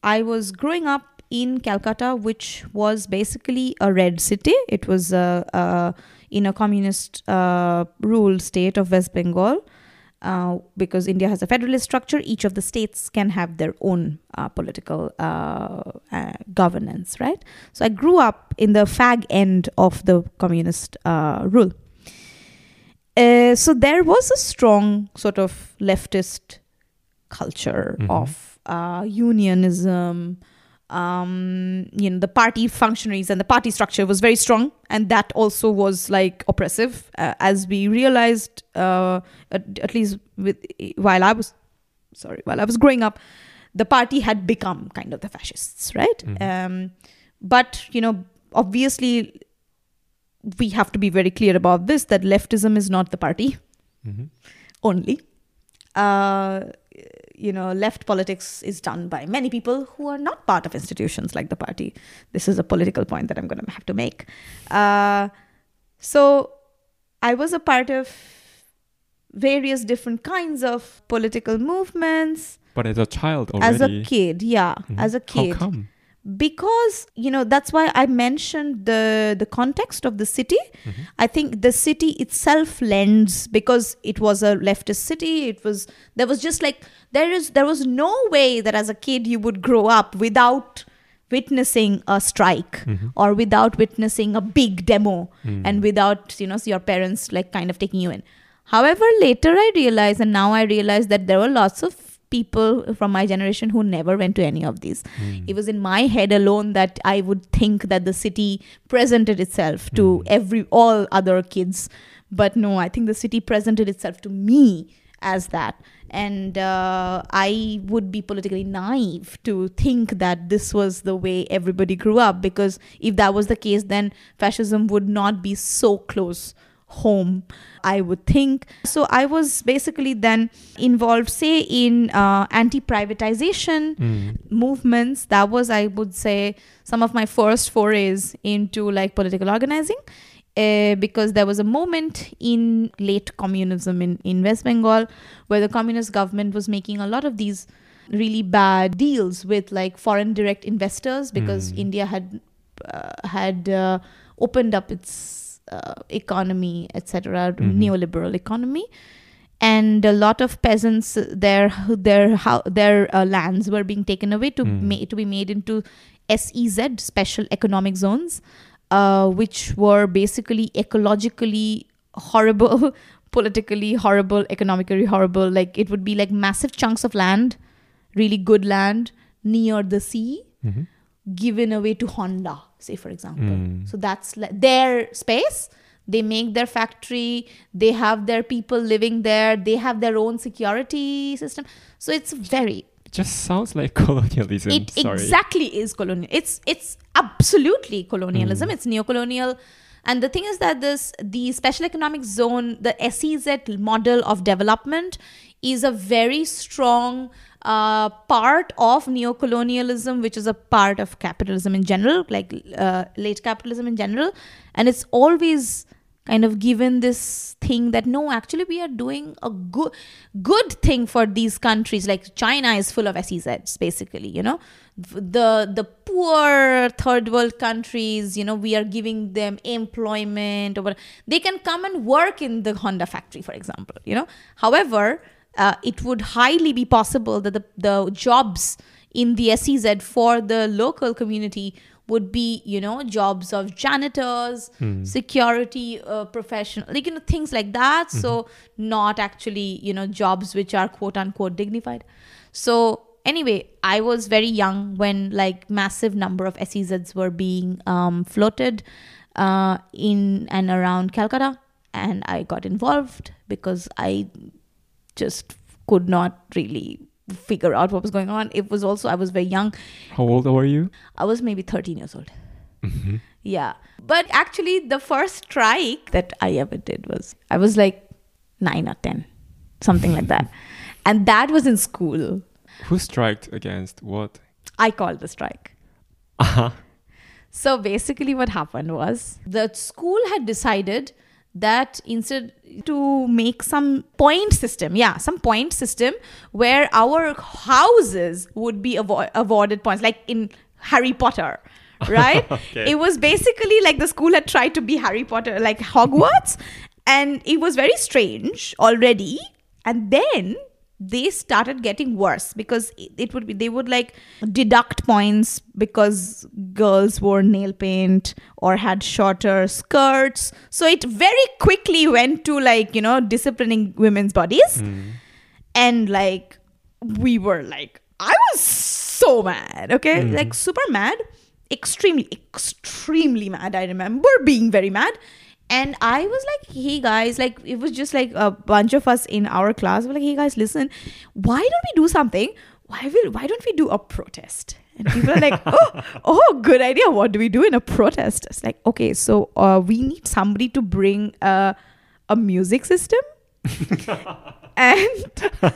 I was growing up in Calcutta, which was basically a red city. It was uh, uh, in a communist uh, ruled state of West Bengal. Uh, because India has a federalist structure, each of the states can have their own uh, political uh, uh, governance, right? So I grew up in the fag end of the communist uh, rule. Uh, so there was a strong sort of leftist culture Mhm. of uh, unionism. Um, you know, the party functionaries and the party structure was very strong, and that also was like oppressive, uh, as we realized. Uh, at, at least with while I was sorry, while I was growing up, the party had become kind of the fascists, right? Mhm. Um, but you know, obviously, we have to be very clear about this: that leftism is not the party Mhm. only. Uh, you know, left politics is done by many people who are not part of institutions like the party. This is a political point that I'm going to have to make. Uh, so, I was a part of various different kinds of political movements But as a child already? as a kid. Yeah, Mhm. as a kid How come? Because you know that's why i mentioned the the context of the city Mhm. i think the city itself lends because it was a leftist city it was there was just like there is there was no way that as a kid you would grow up without witnessing a strike Mhm. or without witnessing a big demo Mm. and without you know your parents like kind of taking you in however later i realized and now i realize that there were lots of people from my generation who never went to any of these Mm. it was in my head alone that i would think that the city presented itself to Mm. every all other kids but no i think the city presented itself to me as that and uh, i would be politically naive to think that this was the way everybody grew up because if that was the case then fascism would not be so close home i would think so i was basically then involved say in uh, anti-privatization Mm. movements that was i would say some of my first forays into like political organizing uh, because there was a moment in late communism in, in west bengal where the communist government was making a lot of these really bad deals with like foreign direct investors because Mm. india had uh, had uh, opened up its uh, economy etc Mhm. neoliberal economy and a lot of peasants uh, their their how their uh, lands were being taken away to Mm. ma- to be made into SEZ special economic zones uh, which were basically ecologically horrible [laughs] politically horrible economically horrible like it would be like massive chunks of land really good land near the sea Mhm. given away to Honda, say for example. Mm. So that's like their space. They make their factory. They have their people living there. They have their own security system. So it's very. It just sounds like [laughs] colonialism. It Sorry. exactly is colonial. It's it's absolutely colonialism. Mm. It's neocolonial. And the thing is that this the special economic zone, the SEZ model of development, is a very strong uh, part of neocolonialism, which is a part of capitalism in general, like uh, late capitalism in general. And it's always kind of given this thing that no, actually, we are doing a good good thing for these countries. Like China is full of SEZs, basically. You know, the the poor third world countries. You know, we are giving them employment, or they can come and work in the Honda factory, for example. You know, however uh, it would highly be possible that the, the jobs in the SEZ for the local community would be you know jobs of janitors security uh, professional like you know things like that so not actually you know jobs which are quote unquote dignified so anyway i was very young when like massive number of sezs were being um, floated uh, in and around calcutta and i got involved because i just could not really figure out what was going on it was also i was very young How old were you? I was maybe 13 years old. Yeah. But actually, the first strike that I ever did was I was like nine or 10, something like that. [laughs] And that was in school. Who striked against what? I called the strike. Uh-huh. So basically, what happened was the school had decided that instead to make some point system, yeah, some point system where our houses would be avo- awarded points, like in Harry Potter, [laughs] right? Okay. It was basically like the school had tried to be Harry Potter, like Hogwarts, and it was very strange already. And then they started getting worse because it would be they would like deduct points because girls wore nail paint or had shorter skirts. So it very quickly went to like you know disciplining women's bodies. Hmm. And like we were like i was so mad okay? Hmm. Like super mad. Extremely extremely mad i remember being very mad and i was like hey guys like it was just like a bunch of us in our class were like hey guys listen why don't we do something? Why will why don't we do a protest? And people are like oh [laughs] oh good idea. What do we do in a protest? It's like okay so uh, we need somebody to bring uh, a music system. [laughs] And [laughs]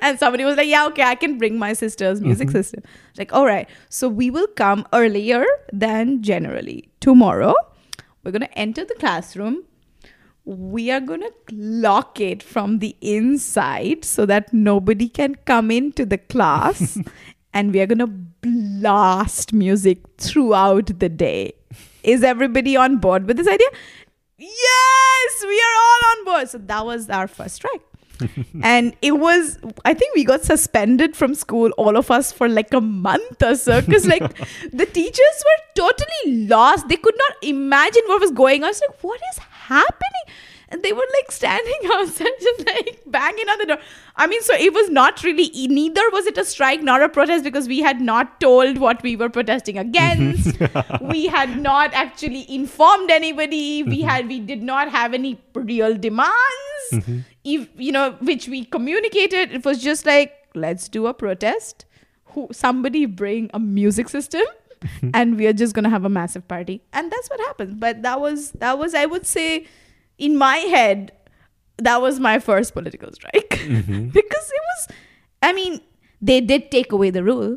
and somebody was like yeah okay i can bring my sister's music system. It's like all right so we will come earlier than generally tomorrow we're going to enter the classroom. We are going to lock it from the inside so that nobody can come into the class. [laughs] And we are going to blast music throughout the day. Is everybody on board with this idea? Yes we are all on board. So that was our first strike and it was i think we got suspended from school all of us for like a month or so. Because like [laughs] the teachers were totally lost. They could not imagine what was going on. It's like what is happening? And they were like standing [laughs] outside just like banging on the door. I mean so it was not really neither was it a strike nor a protest because we had not told what we were protesting against. [laughs] We had not actually informed anybody. We mm-hmm. had we did not have any real demands. If you know which we communicated it was just like let's do a protest. Who somebody bring a music system [laughs] and we are just going to have a massive party. And that's what happened. But that was that was i would say in my head that was my first political strike. Mm-hmm. [laughs] Because it was i mean they did take away the rule.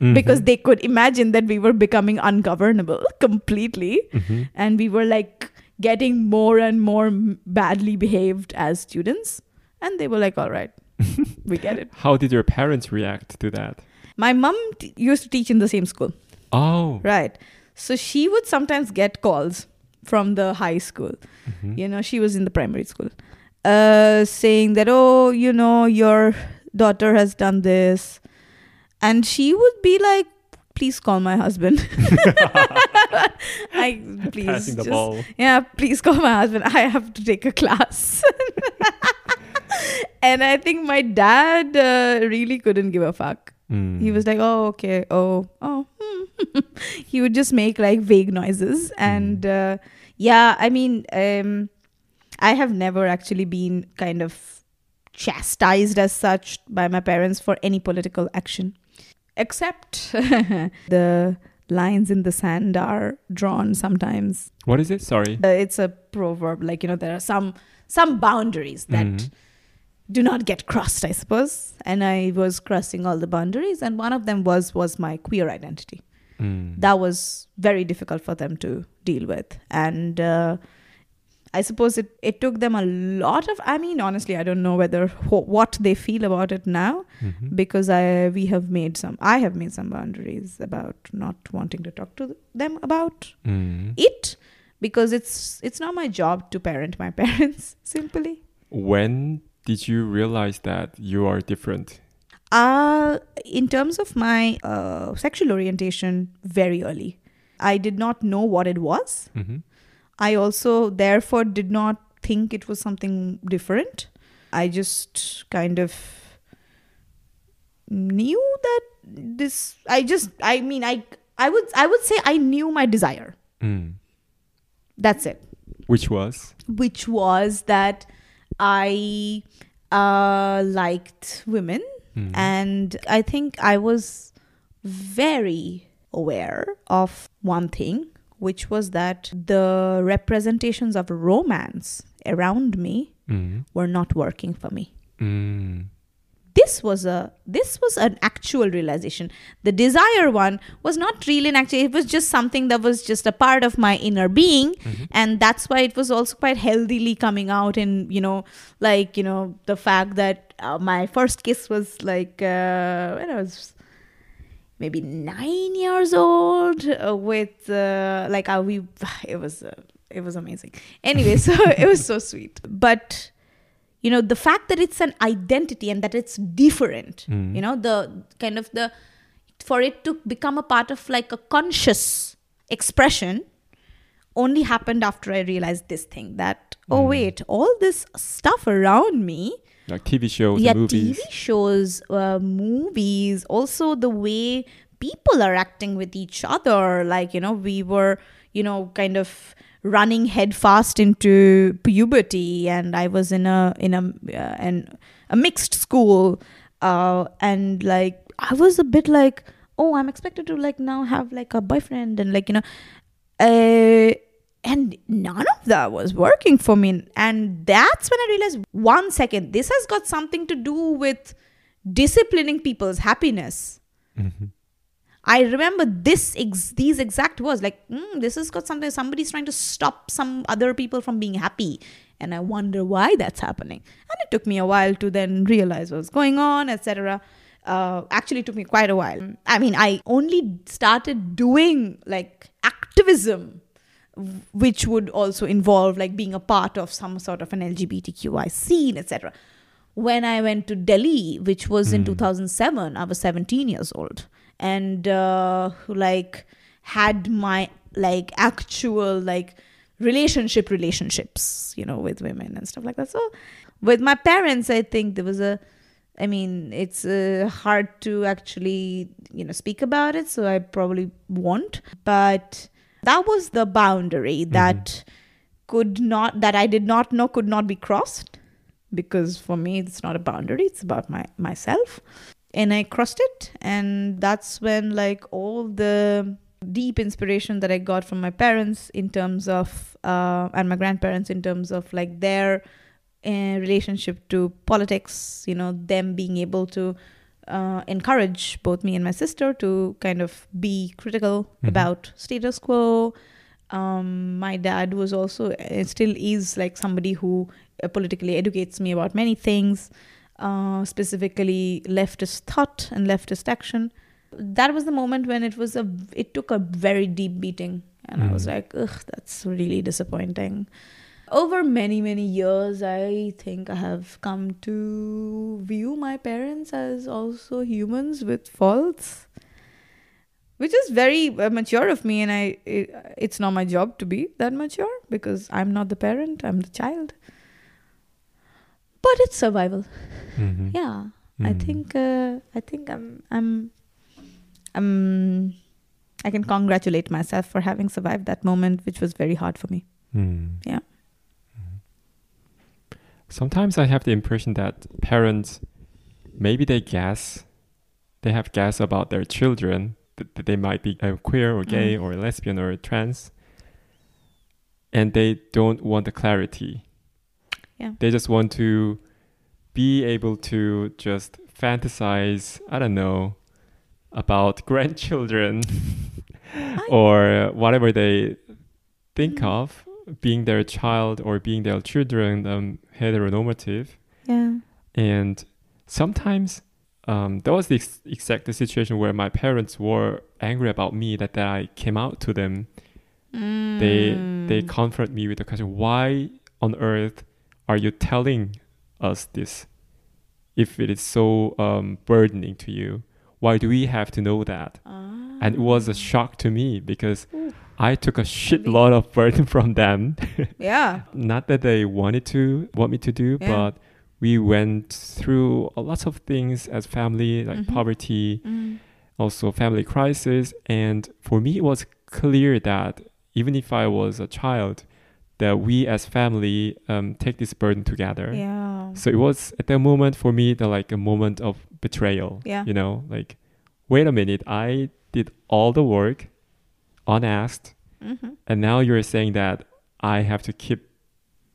Mm-hmm. Because they could imagine that we were becoming ungovernable [laughs] completely. Mm-hmm. And we were like getting more and more badly behaved as students. And they were like all right [laughs] we get it. How did your parents react to that? my mom t- used to teach in the same school. Oh. right. So she would sometimes get calls from the high school. You know she was in the primary school uh saying that oh you know your daughter has done this. And she would be like please call my husband. [laughs] I please Passing the just- ball. yeah please call my husband. I have to take a class. [laughs] And i think my dad uh, really couldn't give a fuck. Mm. he was like oh okay. Oh oh hmm." [laughs] he would just make like vague noises. And uh, yeah i mean um i have never actually been kind of chastised as such by my parents for any political action except [laughs] the lines in the sand are drawn sometimes What is it? Sorry. uh, it's a proverb like you know there are some some boundaries that Mhm. do not get crossed i suppose and i was crossing all the boundaries and one of them was was my queer identity Mm. that was very difficult for them to deal with and uh, i suppose it, it took them a lot of i mean honestly i don't know whether wh- what they feel about it now Mhm. because i we have made some i have made some boundaries about not wanting to talk to them about Mm. it because it's it's not my job to parent my [laughs] parents simply When did you realize that you are different? Uh, in terms of my uh, sexual orientation, very early. I did not know what it was. hmm I also, therefore, did not think it was something different. I just kind of knew that this. I just, I mean, I, I would, I would say I knew my desire. Mm. That's it. Which was? Which was that I uh, liked women, Mm. and I think I was very aware of one thing, which was that the representations of romance around me Mm. were not working for me. Mm. This was a this was an actual realization. The desire one was not really an actual. It was just something that was just a part of my inner being, Mhm. and that's why it was also quite healthily coming out in you know like you know the fact that uh, my first kiss was like uh, when I was maybe nine years old uh, with uh, like uh, we [sighs] it was uh, it was amazing anyway so [laughs] it was so sweet but you know the fact that it's an identity and that it's different Mm. you know the kind of the for it to become a part of like a conscious expression only happened after i realized this thing that oh Mm. wait all this stuff around me Like TV shows, yeah movies. tv shows uh, movies also the way people are acting with each other like you know we were you know kind of running headfast into puberty and i was in a in a uh, an, a mixed school uh, and like i was a bit like oh i'm expected to like now have like a boyfriend and like you know uh, and none of that was working for me. And that's when i realized one second this has got something to do with disciplining people's happiness. Mhm. i remember this ex- these exact words like mm, this has got something somebody's trying to stop some other people from being happy. And i wonder why that's happening. And it took me a while to then realize what was going on etc uh, actually it took me quite a while. I mean i only started doing like activism which would also involve like being a part of some sort of an LGBTQI scene, etc. When I went to Delhi, which was in Hmm. 2007, I was 17 years old, and uh, like had my like actual like relationship relationships, you know, with women and stuff like that. So with my parents, I think there was a I mean, it's uh, hard to actually, you know, speak about it, so I probably won't. But that was the boundary that could not, that I did not know could not be crossed, because for me, it's not a boundary; it's about my myself. And I crossed it, and that's when like all the deep inspiration that I got from my parents in terms of, uh, and my grandparents in terms of like their uh, relationship to politics, you know, them being able to uh, encourage both me and my sister to kind of be critical Mhm. about status quo. Um, my dad was also, uh, still is like somebody who uh, politically educates me about many things, uh, specifically leftist thought and leftist action. That was the moment when it was a, it took a very deep beating. And I was Mm. like, ugh, that's really disappointing over many many years i think i have come to view my parents as also humans with faults which is very uh, mature of me and i it, it's not my job to be that mature because i'm not the parent i'm the child but it's survival Mhm. yeah i Mm. think uh, i think i'm i'm i'm i can congratulate myself for having survived that moment which was very hard for me Mm. Yeah. Sometimes I have the impression that parents, maybe they guess, they have guess about their children that, that they might be uh, queer or gay Mm. or lesbian or trans, and they don't want the clarity. Yeah. They just want to be able to just fantasize. I don't know about [laughs] grandchildren or whatever they think Mm. of being their child or being their children um, heteronormative yeah and sometimes um, that was the ex- exact the situation where my parents were angry about me that, that I came out to them they they Mm. confront me with the question why on earth are you telling us this if it is so um, burdening to you? Why do we have to know that? Ah. And it was a shock to me because Ooh. I took a shitload of burden [laughs] from them. [laughs] yeah. Not that they wanted to want me to do, Yeah. but we went through a lot of things as family, like Mhm. poverty, Mm. also family crisis. And for me, it was clear that even if I was a child, that we as family um, take this burden together. Yeah. So it was at that moment for me the like a moment of betrayal. Yeah. You know, like wait a minute, I did all the work unasked, Mhm. and now you're saying that I have to keep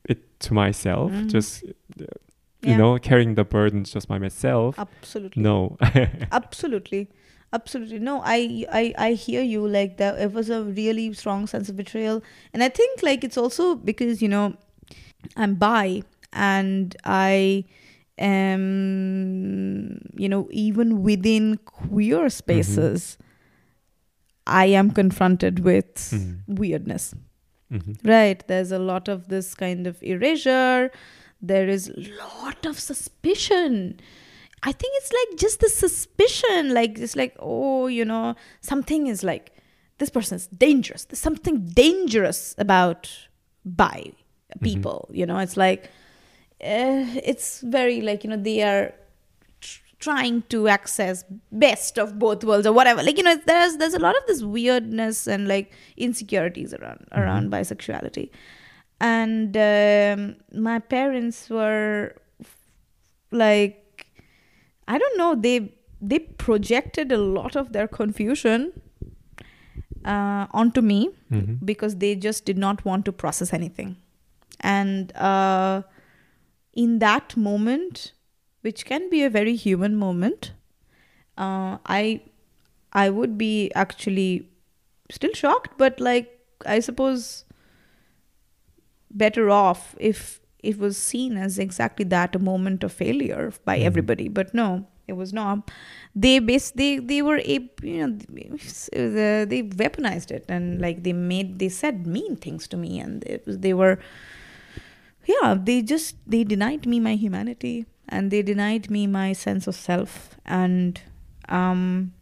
it to myself, Mhm. just uh, you Yeah. know, carrying the burdens just by myself. Absolutely. No. [laughs] absolutely absolutely no I, I i hear you like that it was a really strong sense of betrayal and i think like it's also because you know i'm bi and i am you know even within queer spaces i am confronted with Mhm. weirdness. Mhm. right there's a lot of this kind of erasure. There is a lot of suspicion. I think it's like just the suspicion like it's like oh you know something is like this person is dangerous. There's something dangerous about bi people you know? It's like uh, it's very like you know they are trying to access best of both worlds or whatever. Like you know there's there's a lot of this weirdness and like insecurities around around bisexuality. And um, my parents were like i don't know they they projected a lot of their confusion uh, onto me Mhm. because they just did not want to process anything. And uh, in that moment which can be a very human moment. Uh, i i would be actually still shocked but like i suppose better off if it was seen as exactly that a moment of failure by Mhm. everybody. But no it was not. They bas- they they were a you know they, they weaponized it and like they made they said mean things to me and was, they were yeah they just they denied me my humanity and they denied me my sense of self and um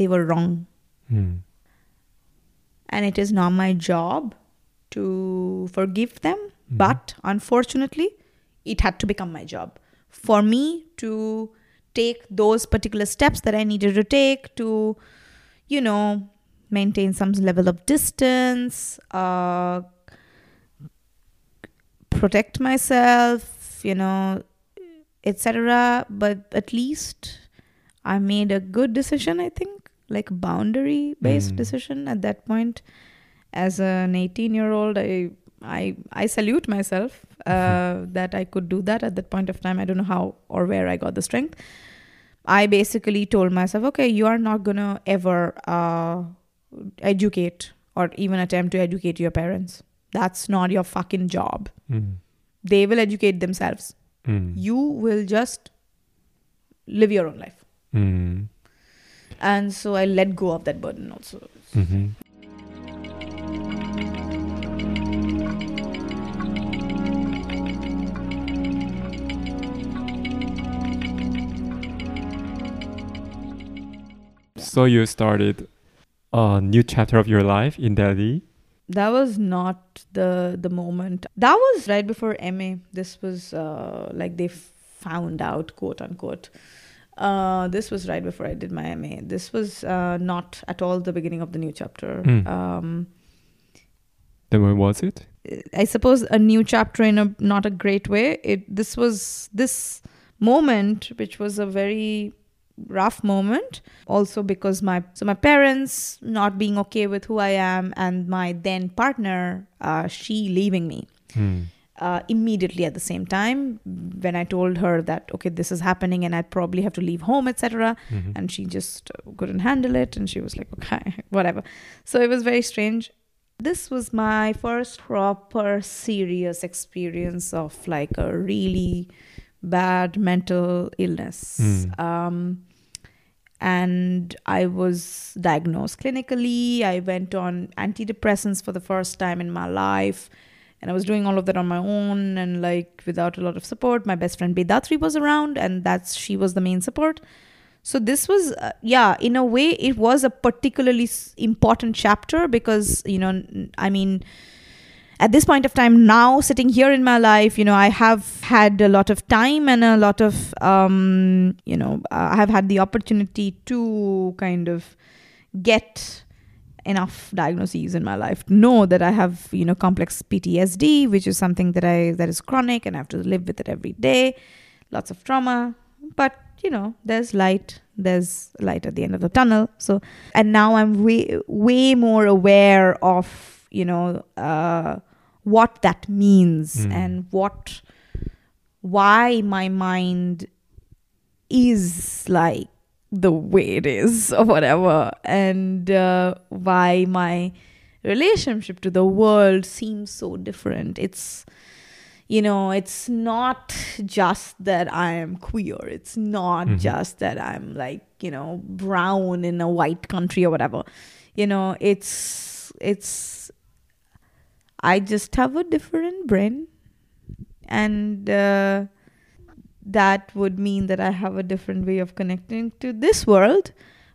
they were wrong Mm. and it is not my job to forgive them Mhm. but unfortunately it had to become my job for me to take those particular steps that i needed to take to you know maintain some level of distance uh, protect myself you know etc but at least i made a good decision i think like boundary based Mm. decision at that point. As an 18 year old i i i salute myself [laughs] uh, that i could do that at that point of time. I don't know how or where i got the strength. I basically told myself okay you are not gonna ever uh, educate or even attempt to educate your parents. That's not your fucking job. Mm. they will educate themselves Mm. you will just live your own life Mm. and so i let go of that burden also Mhm. So you started a new chapter of your life in Delhi. That was not the the moment that was right before ma this was uh, like they found out quote unquote uh, this was right before i did my ma this was uh, not at all the beginning of the new chapter Hmm. um, Then when was it? I suppose a new chapter in a not a great way. It this was this moment, which was a very rough moment. Also because my so my parents not being okay with who I am, and my then partner, uh, she leaving me Hmm. uh, immediately at the same time. When I told her that okay, this is happening, and I probably have to leave home, etc Mhm. and she just uh, couldn't handle it and she was like okay [laughs] whatever so it was very strange this was my first proper serious experience of like a really bad mental illness Mm. um and i was diagnosed clinically i went on antidepressants for the first time in my life and I was doing all of that on my own and like without a lot of support. My best friend Bedatri was around, and that's she was the main support. So this was, uh, yeah, in a way, it was a particularly important chapter because you know, I mean, at this point of time now, sitting here in my life, you know, I have had a lot of time and a lot of, um, you know, uh, I have had the opportunity to kind of get enough diagnoses in my life to know that I have, you know, complex PTSD, which is something that I that is chronic and I have to live with it every day. Lots of trauma, but you know, there's light. There's light at the end of the tunnel. So, and now I'm way way more aware of, you know, uh, what that means Mm. and what why my mind is like the way it is [laughs] or whatever and uh, why my relationship to the world seems so different it's you know it's not just that i am queer it's not Mhm. just that i'm like you know brown in a white country or whatever you know it's it's i just have a different brain and uh, that would mean that I have a different way of connecting to this world,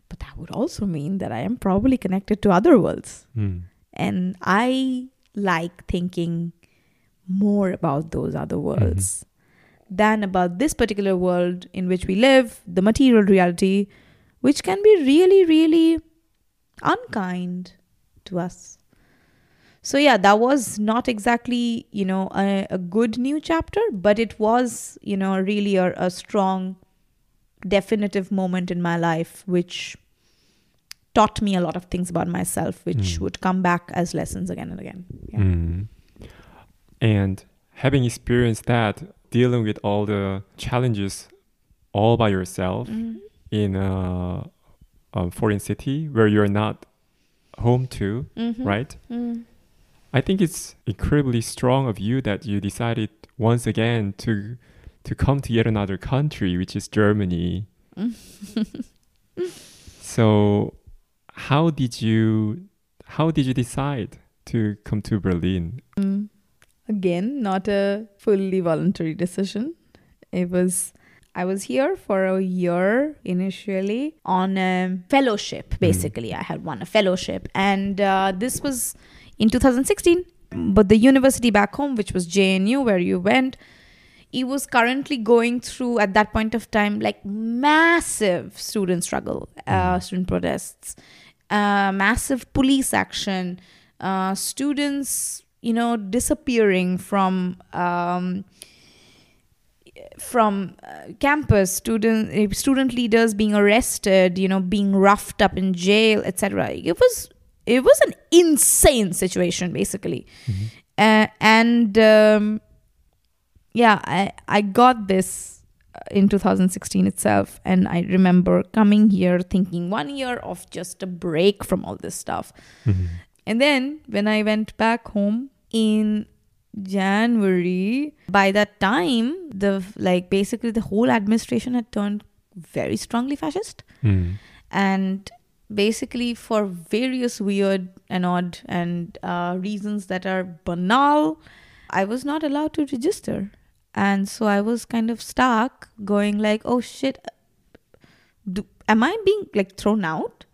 but that would also mean that I am probably connected to other worlds. Mm. And I like thinking more about those other worlds than about this particular world in which we live, the material reality, which can be really, really unkind to us. So, yeah, that was not exactly, you know, a, a good new chapter, but it was, you know, really a, a strong, definitive moment in my life, which taught me a lot of things about myself, which Mm. would come back as lessons again and again. Yeah. Mm. And having experienced that, dealing with all the challenges all by yourself Mm. in a, a foreign city where you're not home to, Mhm. right? Mm. I think it's incredibly strong of you that you decided once again to to come to yet another country, which is Germany. [laughs] so, how did you how did you decide to come to Berlin? Mm. Again, not a fully voluntary decision. It was, I was here for a year initially on a fellowship, basically. I had won a fellowship. And uh, this was in 2016. But the university back home, which was JNU, where you went, it was currently going through, at that point of time, like massive student struggle, uh, student protests, uh, massive police action, uh, students, you know, disappearing from um, from uh, campus, student uh, student leaders being arrested, you know, being roughed up in jail, etc. It was it was an insane situation, basically, uh, and um, yeah, I I got this uh, in 2016 itself, and I remember coming here thinking one year of just a break from all this stuff. Mhm. And then when I went back home in January, by that time, the like basically the whole administration had turned very strongly fascist. Mm. And basically, for various weird and odd and uh, reasons that are banal, I was not allowed to register. And so I was kind of stuck going like, oh shit, do, am I being like thrown out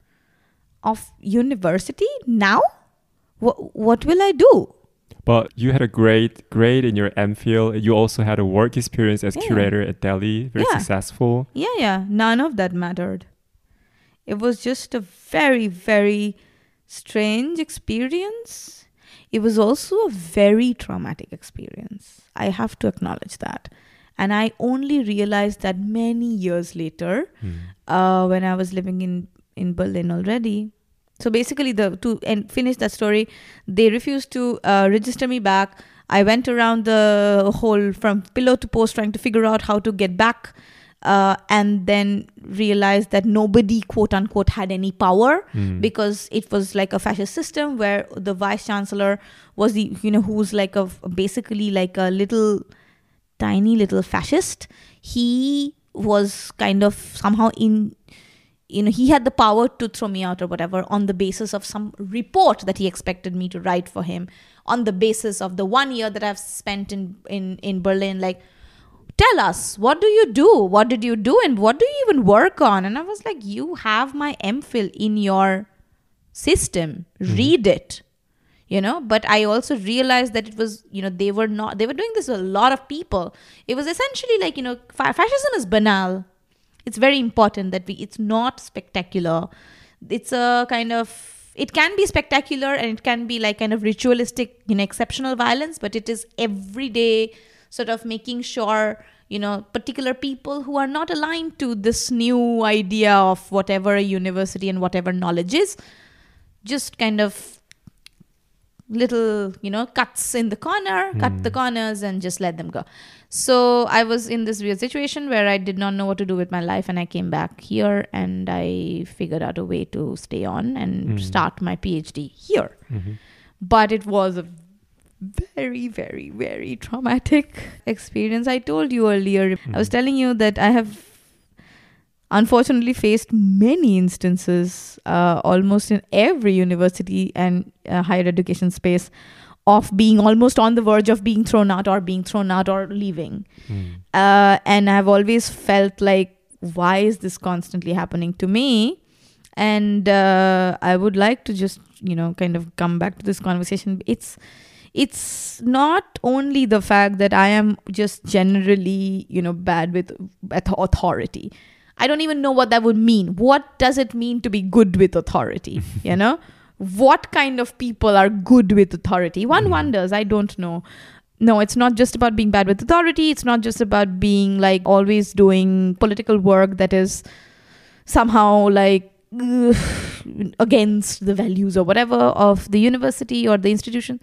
of university now? What, what will I do? But you had a great grade in your MPhil. You also had a work experience as Yeah. curator at Delhi, very Yeah. successful. Yeah, yeah. None of that mattered. It was just a very, very strange experience. It was also a very traumatic experience. I have to acknowledge that. And I only realized that many years later, Mm. uh, when I was living in, in Berlin already. So basically, the to and finish that story, they refused to uh, register me back. I went around the whole from pillow to post trying to figure out how to get back, uh, and then realized that nobody quote unquote had any power Mm. because it was like a fascist system where the vice chancellor was the you know who's like a basically like a little tiny little fascist he was kind of somehow in you know he had the power to throw me out or whatever on the basis of some report that he expected me to write for him on the basis of the one year that i've spent in in in berlin like tell us what do you do? What did you do and what do you even work on? And i was like you have my mphil in your system. Mm-hmm. Read it. You know but i also realized that it was you know they were not they were doing this with a lot of people. It was essentially like you know fa- fascism is banal. It's very important that we it's not spectacular. It's a kind of it can be spectacular and it can be like kind of ritualistic you know exceptional violence but it is everyday sort of making sure you know particular people who are not aligned to this new idea of whatever a university and whatever knowledge is just kind of little you know cuts in the corner cut the hmm. corners and just let them go. So i was in this weird situation where i did not know what to do with my life and i came back here and i figured out a way to stay on and hmm. start my phd here. Mm-hmm. But it was a very very very traumatic [laughs] experience. I told you earlier i was telling you that i have unfortunately faced many instances uh, almost in every university and uh, higher education space of being almost on the verge of being thrown out or being thrown out or leaving. Uh, and i've always felt like why is this constantly happening to me? And uh, i would like to just you know kind of come back to this conversation. It's it's not only the fact that i am just generally you know bad with auth- authority. I don't even know what that would mean. What does it mean to be good with authority [laughs] you know? What kind of people are good with authority? One hmm. wonders. I don't know. No it's not just about being bad with authority. It's not just about being like always doing political work that is somehow like against the values or whatever of the university or the institution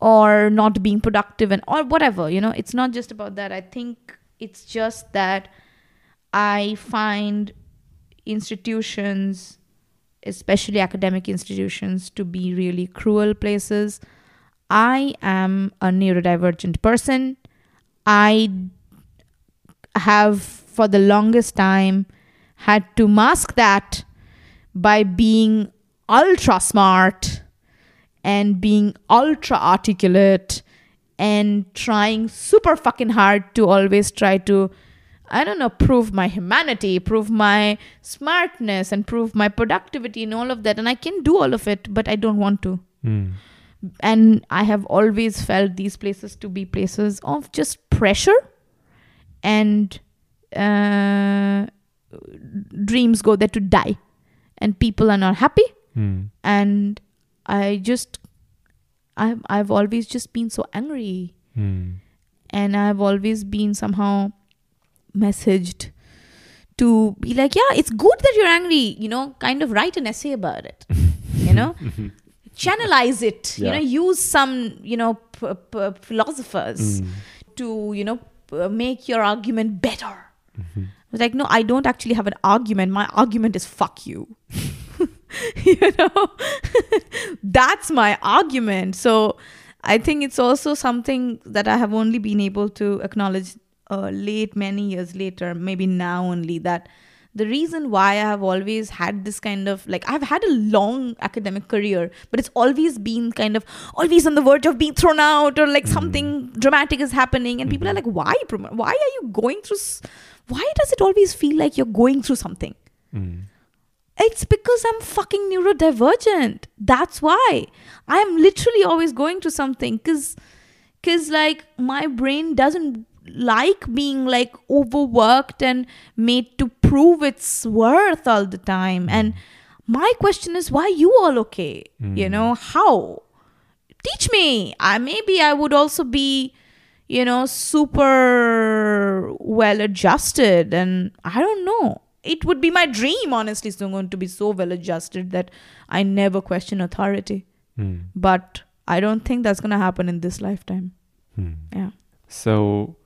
or not being productive and or whatever you know? It's not just about that. I think it's just that i find institutions especially academic institutions to be really cruel places. I am a neurodivergent person. I have for the longest time had to mask that by being ultra smart and being ultra articulate and trying super fucking hard to always try to i don't know prove my humanity prove my smartness and prove my productivity and all of that and i can do all of it but i don't want to Mm. and i have always felt these places to be places of just pressure and uh, dreams go there to die and people are not happy Mm. and i just I've, I've always just been so angry Mm. and i've always been somehow messaged to be like yeah it's good that you're angry you know kind of write an essay about it you know [laughs] channelize it you know use some you know p- p- philosophers Mm. to you know p- make your argument better Mm-hmm. I was like no i don't actually have an argument my argument is fuck you [laughs] [laughs] you know? [laughs] That's my argument. So i think it's also something that i have only been able to acknowledge uh, late many years later maybe now only that the reason why i have always had this kind of like i've had a long academic career but it's always been kind of always on the verge of being thrown out or like something dramatic is happening and people are like why why are you going through s- why does it always feel like you're going through something? Mm. It's because I'm fucking neurodivergent. That's why. I'm literally always going to something cuz cuz like my brain doesn't like being like overworked and made to prove its worth all the time. Mm. And my question is why you all okay? Mm. You know, how? Teach me. I maybe I would also be you know super well adjusted and I don't know it would be my dream, honestly, so to be so well adjusted that I never question authority. Mm. But I don't think that's going to happen in this lifetime. Mm. Yeah. So,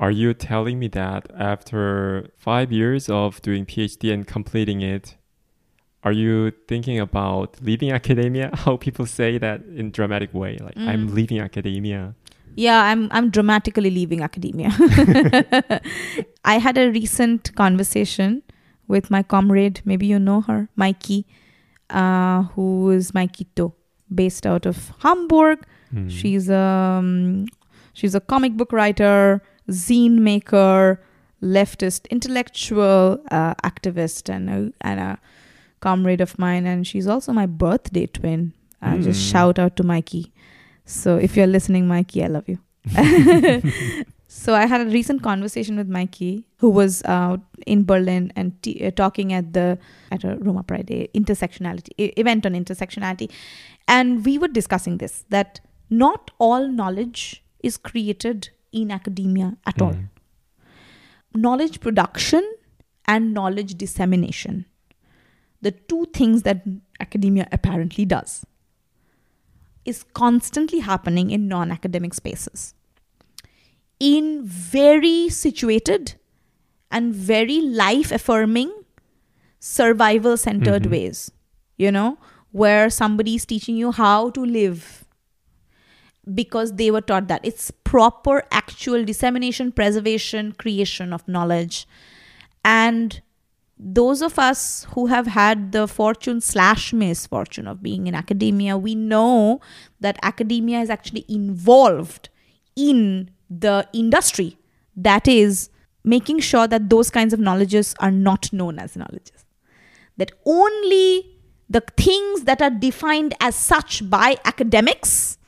are you telling me that after five years of doing PhD and completing it, are you thinking about leaving [laughs] academia? How people say that in dramatic way, like I'm Mm. leaving academia. Yeah, I'm I'm dramatically leaving academia. [laughs] I had a recent conversation with my comrade. Maybe you know her, Mikey, uh, who is Mikey To, based out of Hamburg. Mm. She's a um, she's a comic book writer, zine maker, leftist intellectual, uh, activist, and a, and a comrade of mine. And she's also my birthday twin. Uh, Just Mm. shout out to Mikey. So if you're listening, Mikey, I love you. [laughs] [laughs] so I had a recent conversation with Mikey, who was uh, in Berlin and t- uh, talking at the at a Roma Pride Day intersectionality e- event on intersectionality, and we were discussing this that not all knowledge is created in academia at all. Mm. Knowledge production and knowledge dissemination, the two things that academia apparently does, is constantly happening in non-academic spaces in very situated and very life affirming survival centered Mhm. ways you know where somebody's teaching you how to live because they were taught that it's proper actual dissemination preservation creation of knowledge and those of us who have had the fortune slash misfortune of being in academia we know that academia is actually involved in the industry that is making sure that those kinds of knowledges are not known as knowledges that only the things that are defined as such by academics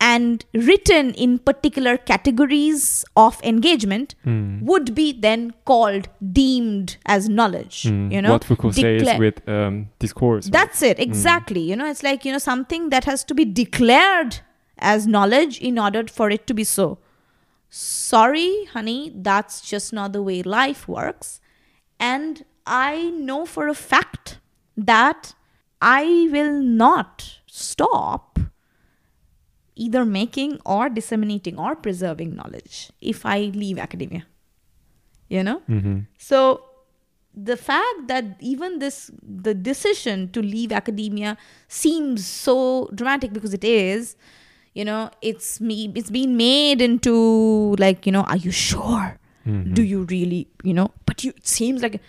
and written in particular categories of engagement Mm. would be then called deemed as knowledge Mm. you know what Foucault says with um, discourse. right? that's it exactly you know it's like you know something that has to be declared as knowledge in order for it to be so sorry honey that's just not the way life works and i know for a fact that i will not stop either making or disseminating or preserving knowledge if i leave academia you know Mhm. so the fact that even this the decision to leave academia seems so dramatic because it is you know it's me it's been made into like you know are you sure? Mhm. do you really you know but you it seems like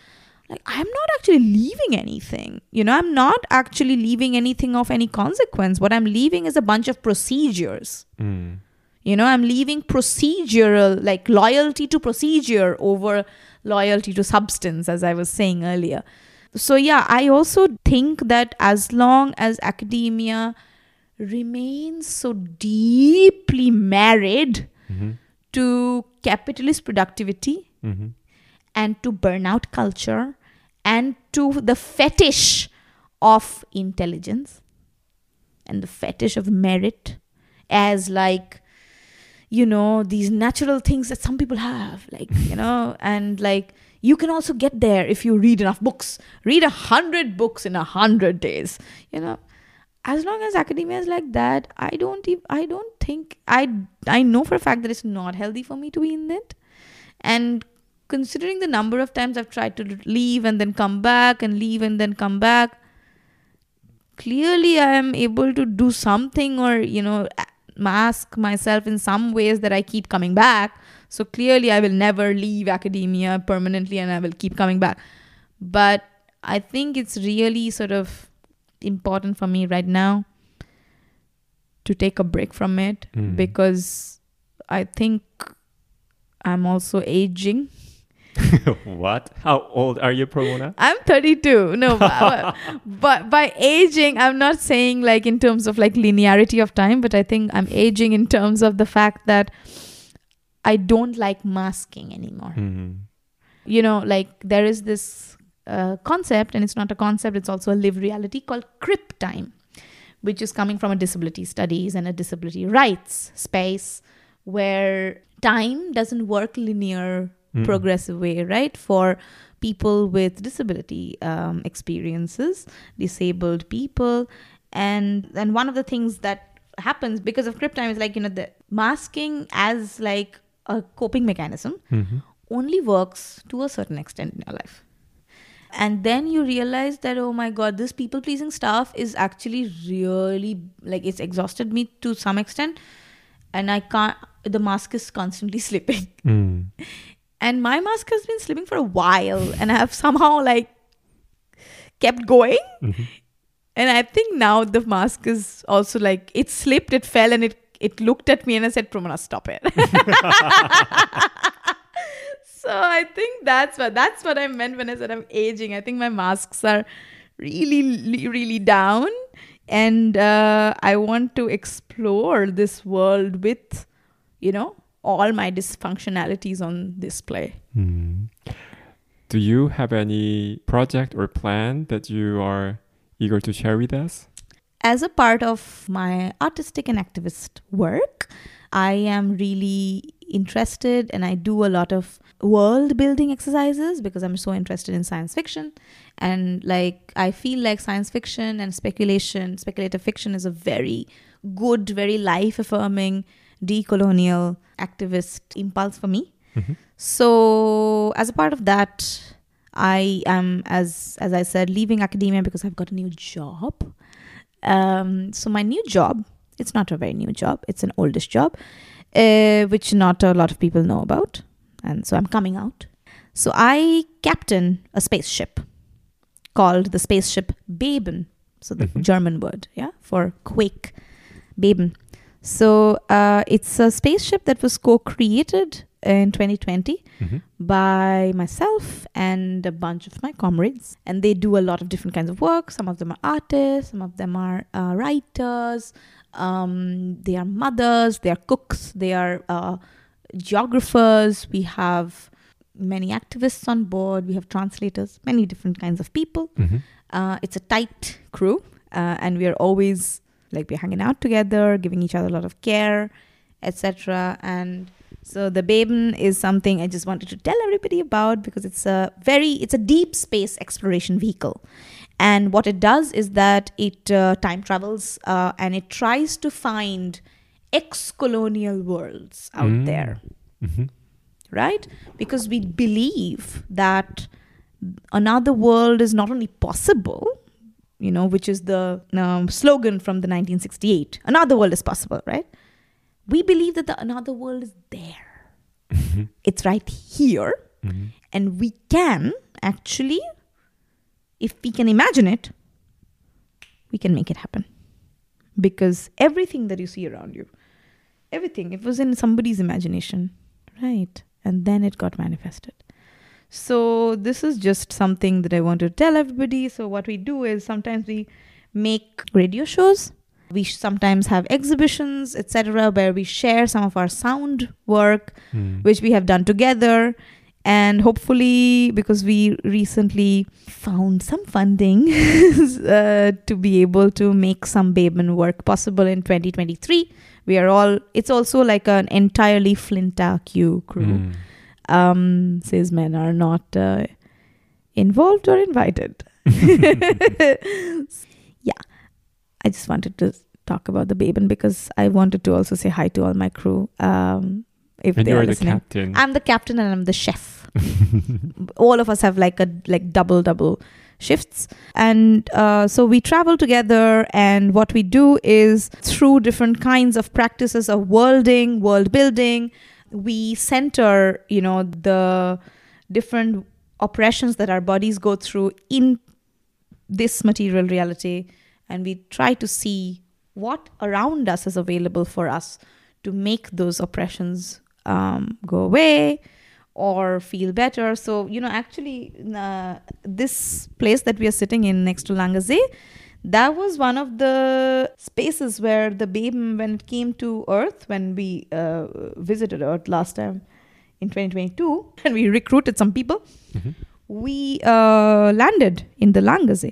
like i'm not actually leaving anything. You know i'm not actually leaving anything of any consequence. What i'm leaving is a bunch of procedures. Mm. you know i'm leaving procedural like loyalty to procedure over loyalty to substance as i was saying earlier. So yeah i also think that as long as academia remains so deeply married Mhm. to capitalist productivity Mhm. and to burnout culture and to the fetish of intelligence and the fetish of merit as like you know these natural things that some people have like you know [laughs] and like you can also get there if you read enough books read a hundred books in a hundred days you know as long as academia is like that i don't ev- i don't think i i know for a fact that it's not healthy for me to be in it. And considering the number of times i've tried to leave and then come back and leave and then come back clearly i am able to do something or you know mask myself in some ways that i keep coming back. So clearly i will never leave academia permanently and i will keep coming back. But i think it's really sort of important for me right now to take a break from it Mm. because i think i'm also aging [laughs] what? How old are you, Promona? I'm 32. No, [laughs] but, but by aging, I'm not saying like in terms of like linearity of time, but I think I'm aging in terms of the fact that I don't like masking anymore. Mhm. You know, like there is this uh, concept, and it's not a concept, it's also a lived reality called crip time, which is coming from a disability studies and a disability rights space where time doesn't work linear Mm. progressive way, right? For people with disability um, experiences, disabled people, and and one of the things that happens because of crip time is like you know the masking as like a coping mechanism Mhm. only works to a certain extent in your life. And then you realize that, oh my God, this people pleasing stuff is actually really like it's exhausted me to some extent. And I can't, the mask is constantly [laughs] slipping. Mm. and my mask has been slipping for a while and i have somehow like kept going Mhm. and i think now the mask is also like it slipped it fell and it it looked at me and i said Promona stop it [laughs] [laughs] so i think that's what that's what i meant when i said i'm aging i think my masks are really really down and uh, i want to explore this world with you know all my dysfunctionalities on display Hmm. Do you have any project or plan that you are eager to share with us? as a part of my artistic and activist work, I am really interested and I do a lot of world building exercises because I'm so interested in science fiction. And like, I feel like science fiction and speculation, speculative fiction is a very good, very life affirming, decolonial activist impulse for me. Mhm. So, as a part of that, I am, as as I said, leaving academia because I've got a new job. Um, so my new job, it's not a very new job; it's an oldish job, uh, which not a lot of people know about, and so I'm coming out. So I captain a spaceship called the spaceship Beben, so the Mhm. German word, yeah, for quake, Beben. So uh, it's a spaceship that was co-created in 2020 Mhm. by myself and a bunch of my comrades. And they do a lot of different kinds of work. Some of them are artists, some of them are uh, writers, um, they are mothers, they are cooks, they are uh, geographers. We have many activists on board, we have translators, many different kinds of people. Mhm. Uh, it's a tight crew, uh, and we are always like we're hanging out together, giving each other a lot of care, etc. And so the Beben is something I just wanted to tell everybody about because it's a very it's a deep space exploration vehicle, and what it does is that it uh, time travels uh, and it tries to find ex-colonial worlds out Mm. there Mhm. right? Because we believe that another world is not only possible, you know, which is the um, slogan from the 1968 another world is possible, right? We believe that the another world is there, Mhm. it's right here, Mhm. and we can actually, if we can imagine it, we can make it happen. Because everything that you see around you, everything, it was in somebody's imagination, right? And then it got manifested. So, this is just something that I want to tell everybody. So, what we do is sometimes we make radio shows. We sometimes have exhibitions, etc., where we share some of our sound work Mm. which we have done together. And hopefully, because we recently found some funding [laughs] uh, to be able to make some Beben work possible in 2023, we are all, it's also like an entirely Flinta crew. Mm. Um, cis men are not uh, involved or invited. [laughs] [laughs] yeah, I just wanted to talk about the Beben because I wanted to also say hi to all my crew. Um, if And they you're are the listening. captain. I'm the captain and I'm the chef. [laughs] All of us have like a like double double shifts, and uh, so we travel together. And what we do is through different kinds of practices of worlding, world building, we center you know the different oppressions that our bodies go through in this material reality, and we try to see what around us is available for us to make those oppressions um, go away or feel better. So, you know, actually, uh, this place that we are sitting in next to Langaze, that was one of the spaces where the Beben, when it came to Earth, when we uh, visited Earth last time in 2022, and [laughs] we recruited some people, Mhm. we uh, landed in the Langaze.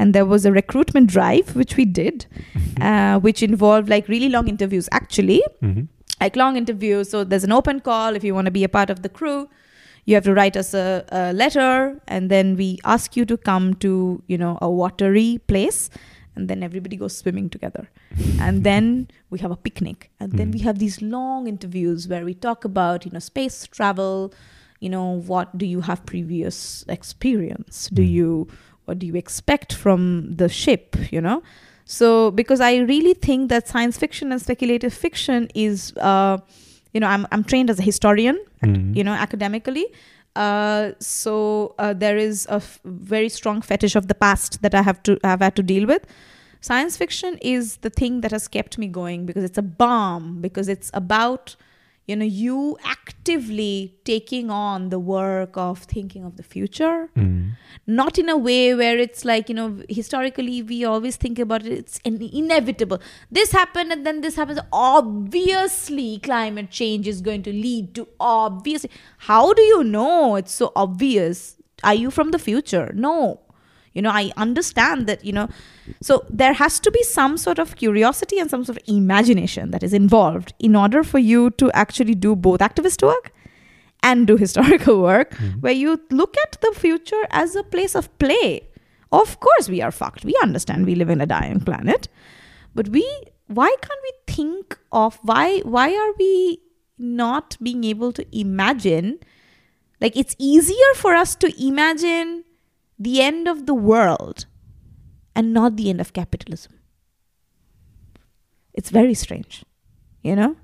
And there was a recruitment drive, which we did, [laughs] uh, which involved like really long interviews. Actually, Mhm. Like long interviews. So there's an open call if you want to be a part of the crew. You have to write us a, a letter, and then we ask you to come to you know a watery place, and then everybody goes swimming together, [laughs] and then we have a picnic, and then Mm. we have these long interviews where we talk about you know space travel. You know what do you have previous experience? Do Mm. you what do you expect from the ship? You know, so because I really think that science fiction and speculative fiction is, uh, you know, I'm I'm trained as a historian, Mm. you know, academically. Uh, so uh, there is a f- very strong fetish of the past that I have to have had to deal with. Science fiction is the thing that has kept me going because it's a bomb because it's about you know you actively taking on the work of thinking of the future. Mm. not in a way where it's like you know historically we always think about it it's in- inevitable. This happened and then this happens. Obviously climate change is going to lead to obviously how do you know it's so obvious? Are you from the future? No you know i understand that you know so there has to be some sort of curiosity and some sort of imagination that is involved in order for you to actually do both activist work and do [laughs] historical work hmm. where you look at the future as a place of play. Of course, we are fucked. We understand we live in a dying planet, but we why can't we think of why why are we not being able to imagine? Like it's easier for us to imagine the end of the world and not the end of capitalism. It's very strange, you know.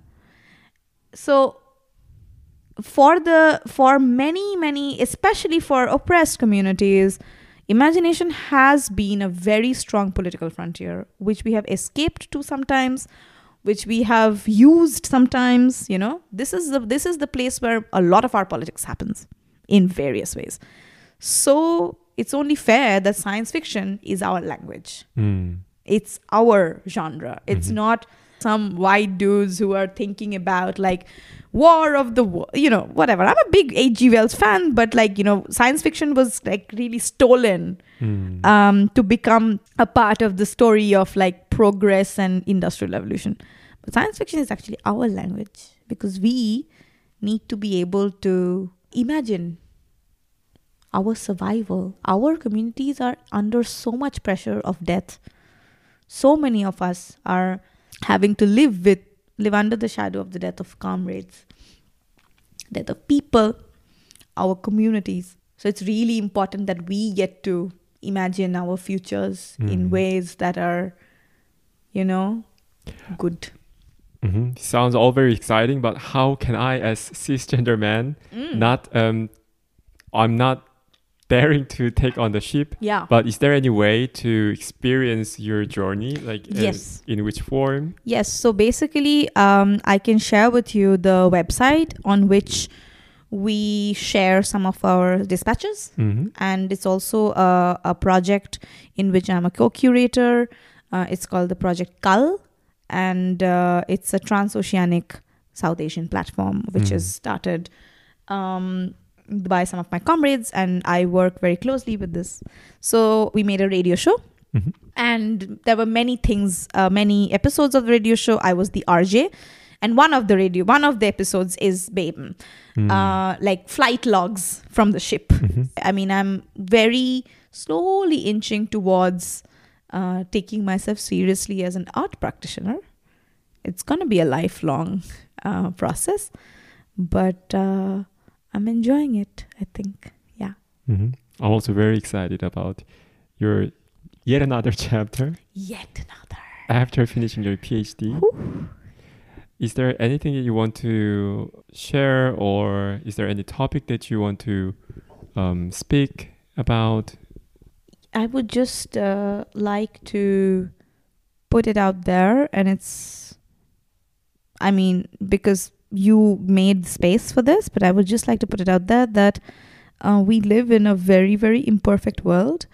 So for the for many many especially for oppressed communities imagination has been a very strong political frontier which we have escaped to sometimes which we have used sometimes you know this is the this is the place where a lot of our politics happens in various ways so it's only fair that science fiction is our language Mm. it's our genre it's Mhm. not some white dudes who are thinking about like war of the you know whatever i'm a big hg wells fan but like you know science fiction was like really stolen Mm. um, to become a part of the story of like progress and industrial revolution but science fiction is actually our language because we need to be able to imagine our survival our communities are under so much pressure of death so many of us are having to live with live under the shadow of the death of comrades death of people our communities so it's really important that we get to imagine our futures in Mm. ways that are you know good Mhm. Sounds all very exciting, but how can I, as cisgender man, Mm. not um, I'm not daring to take on the ship. yeah But is there any way to experience your journey? Like, uh, Yes. in which form? Yes, so basically, um, I can share with you the website on which we share some of our dispatches, hmm and it's also a, a project in which I'm a co curator. Uh, it's called the Project Kal, and uh, it's a transoceanic South Asian platform which Mm. is started um, by some of my comrades, and I work very closely with this. So we made a radio show. Hmm and there were many things uh, many episodes of the radio show. I was the rj and one of the radio one of the episodes is Beben Mm. uh, like flight logs from the ship. Mhm. i mean i'm very slowly inching towards uh, taking myself seriously as an art practitioner. It's going to be a lifelong uh, process. But uh, i'm enjoying it i think. Yeah. Hmm I'm also very excited about your yet another [laughs] chapter. Yet another. After finishing your PhD. Is there anything that you want to share, or is there any topic that you want to um, speak about? I would just uh, like to put it out there, and it's, I mean, because you made space for this, but I would just like to put it out there that uh, we live in a very, very imperfect world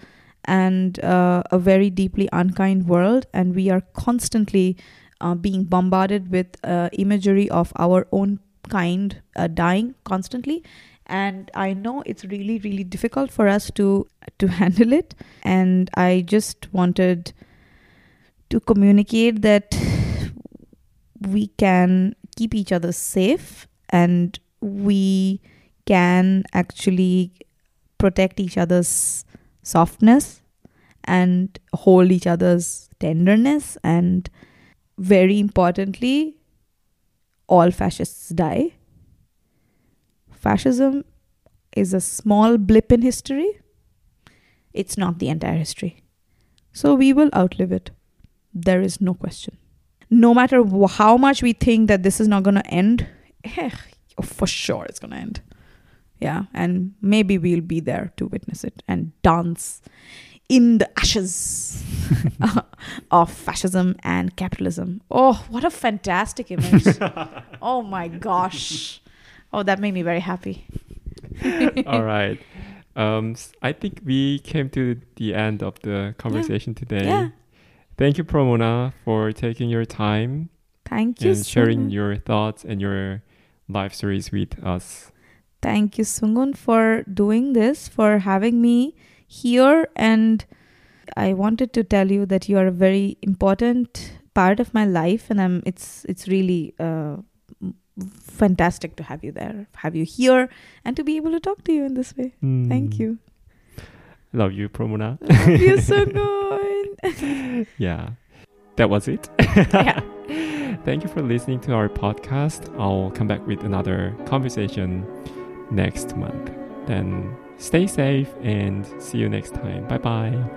and uh, a very deeply unkind world, and we are constantly uh, being bombarded with uh, imagery of our own kind uh, dying constantly. And i know it's really really difficult for us to to [laughs] handle it. And i just wanted to communicate that we can keep each other safe and we can actually protect each other's softness and hold each other's tenderness and very importantly all fascists die fascism is a small blip in history. It's not the entire history. So we will outlive it. There is no question. No matter how much we think that this is not going to end eh, for sure it's gonna end. Yeah, and maybe we'll be there to witness it and dance in the ashes [laughs] [laughs] of fascism and capitalism. Oh, what a fantastic image! [laughs] oh my gosh! Oh, that made me very happy. All right. Um, I think we came to the end of the conversation today. Yeah. Thank you, Promona, for taking your time Thank you, and sharing Sungun. your thoughts and your life stories with us. Thank you, Sungun, for doing this, for having me here. And I wanted to tell you that you are a very important part of my life, and I'm. It's it's really uh, fantastic to have you there, have you here, and to be able to talk to you in this way. Thank Mm. you. Love you, Promona. Love you, [laughs] Sungun. [laughs] yeah, that was it. Yeah. [laughs] Thank you for listening to our podcast. I'll come back with another conversation next month. Then stay safe and see you next time. Bye bye. Bye.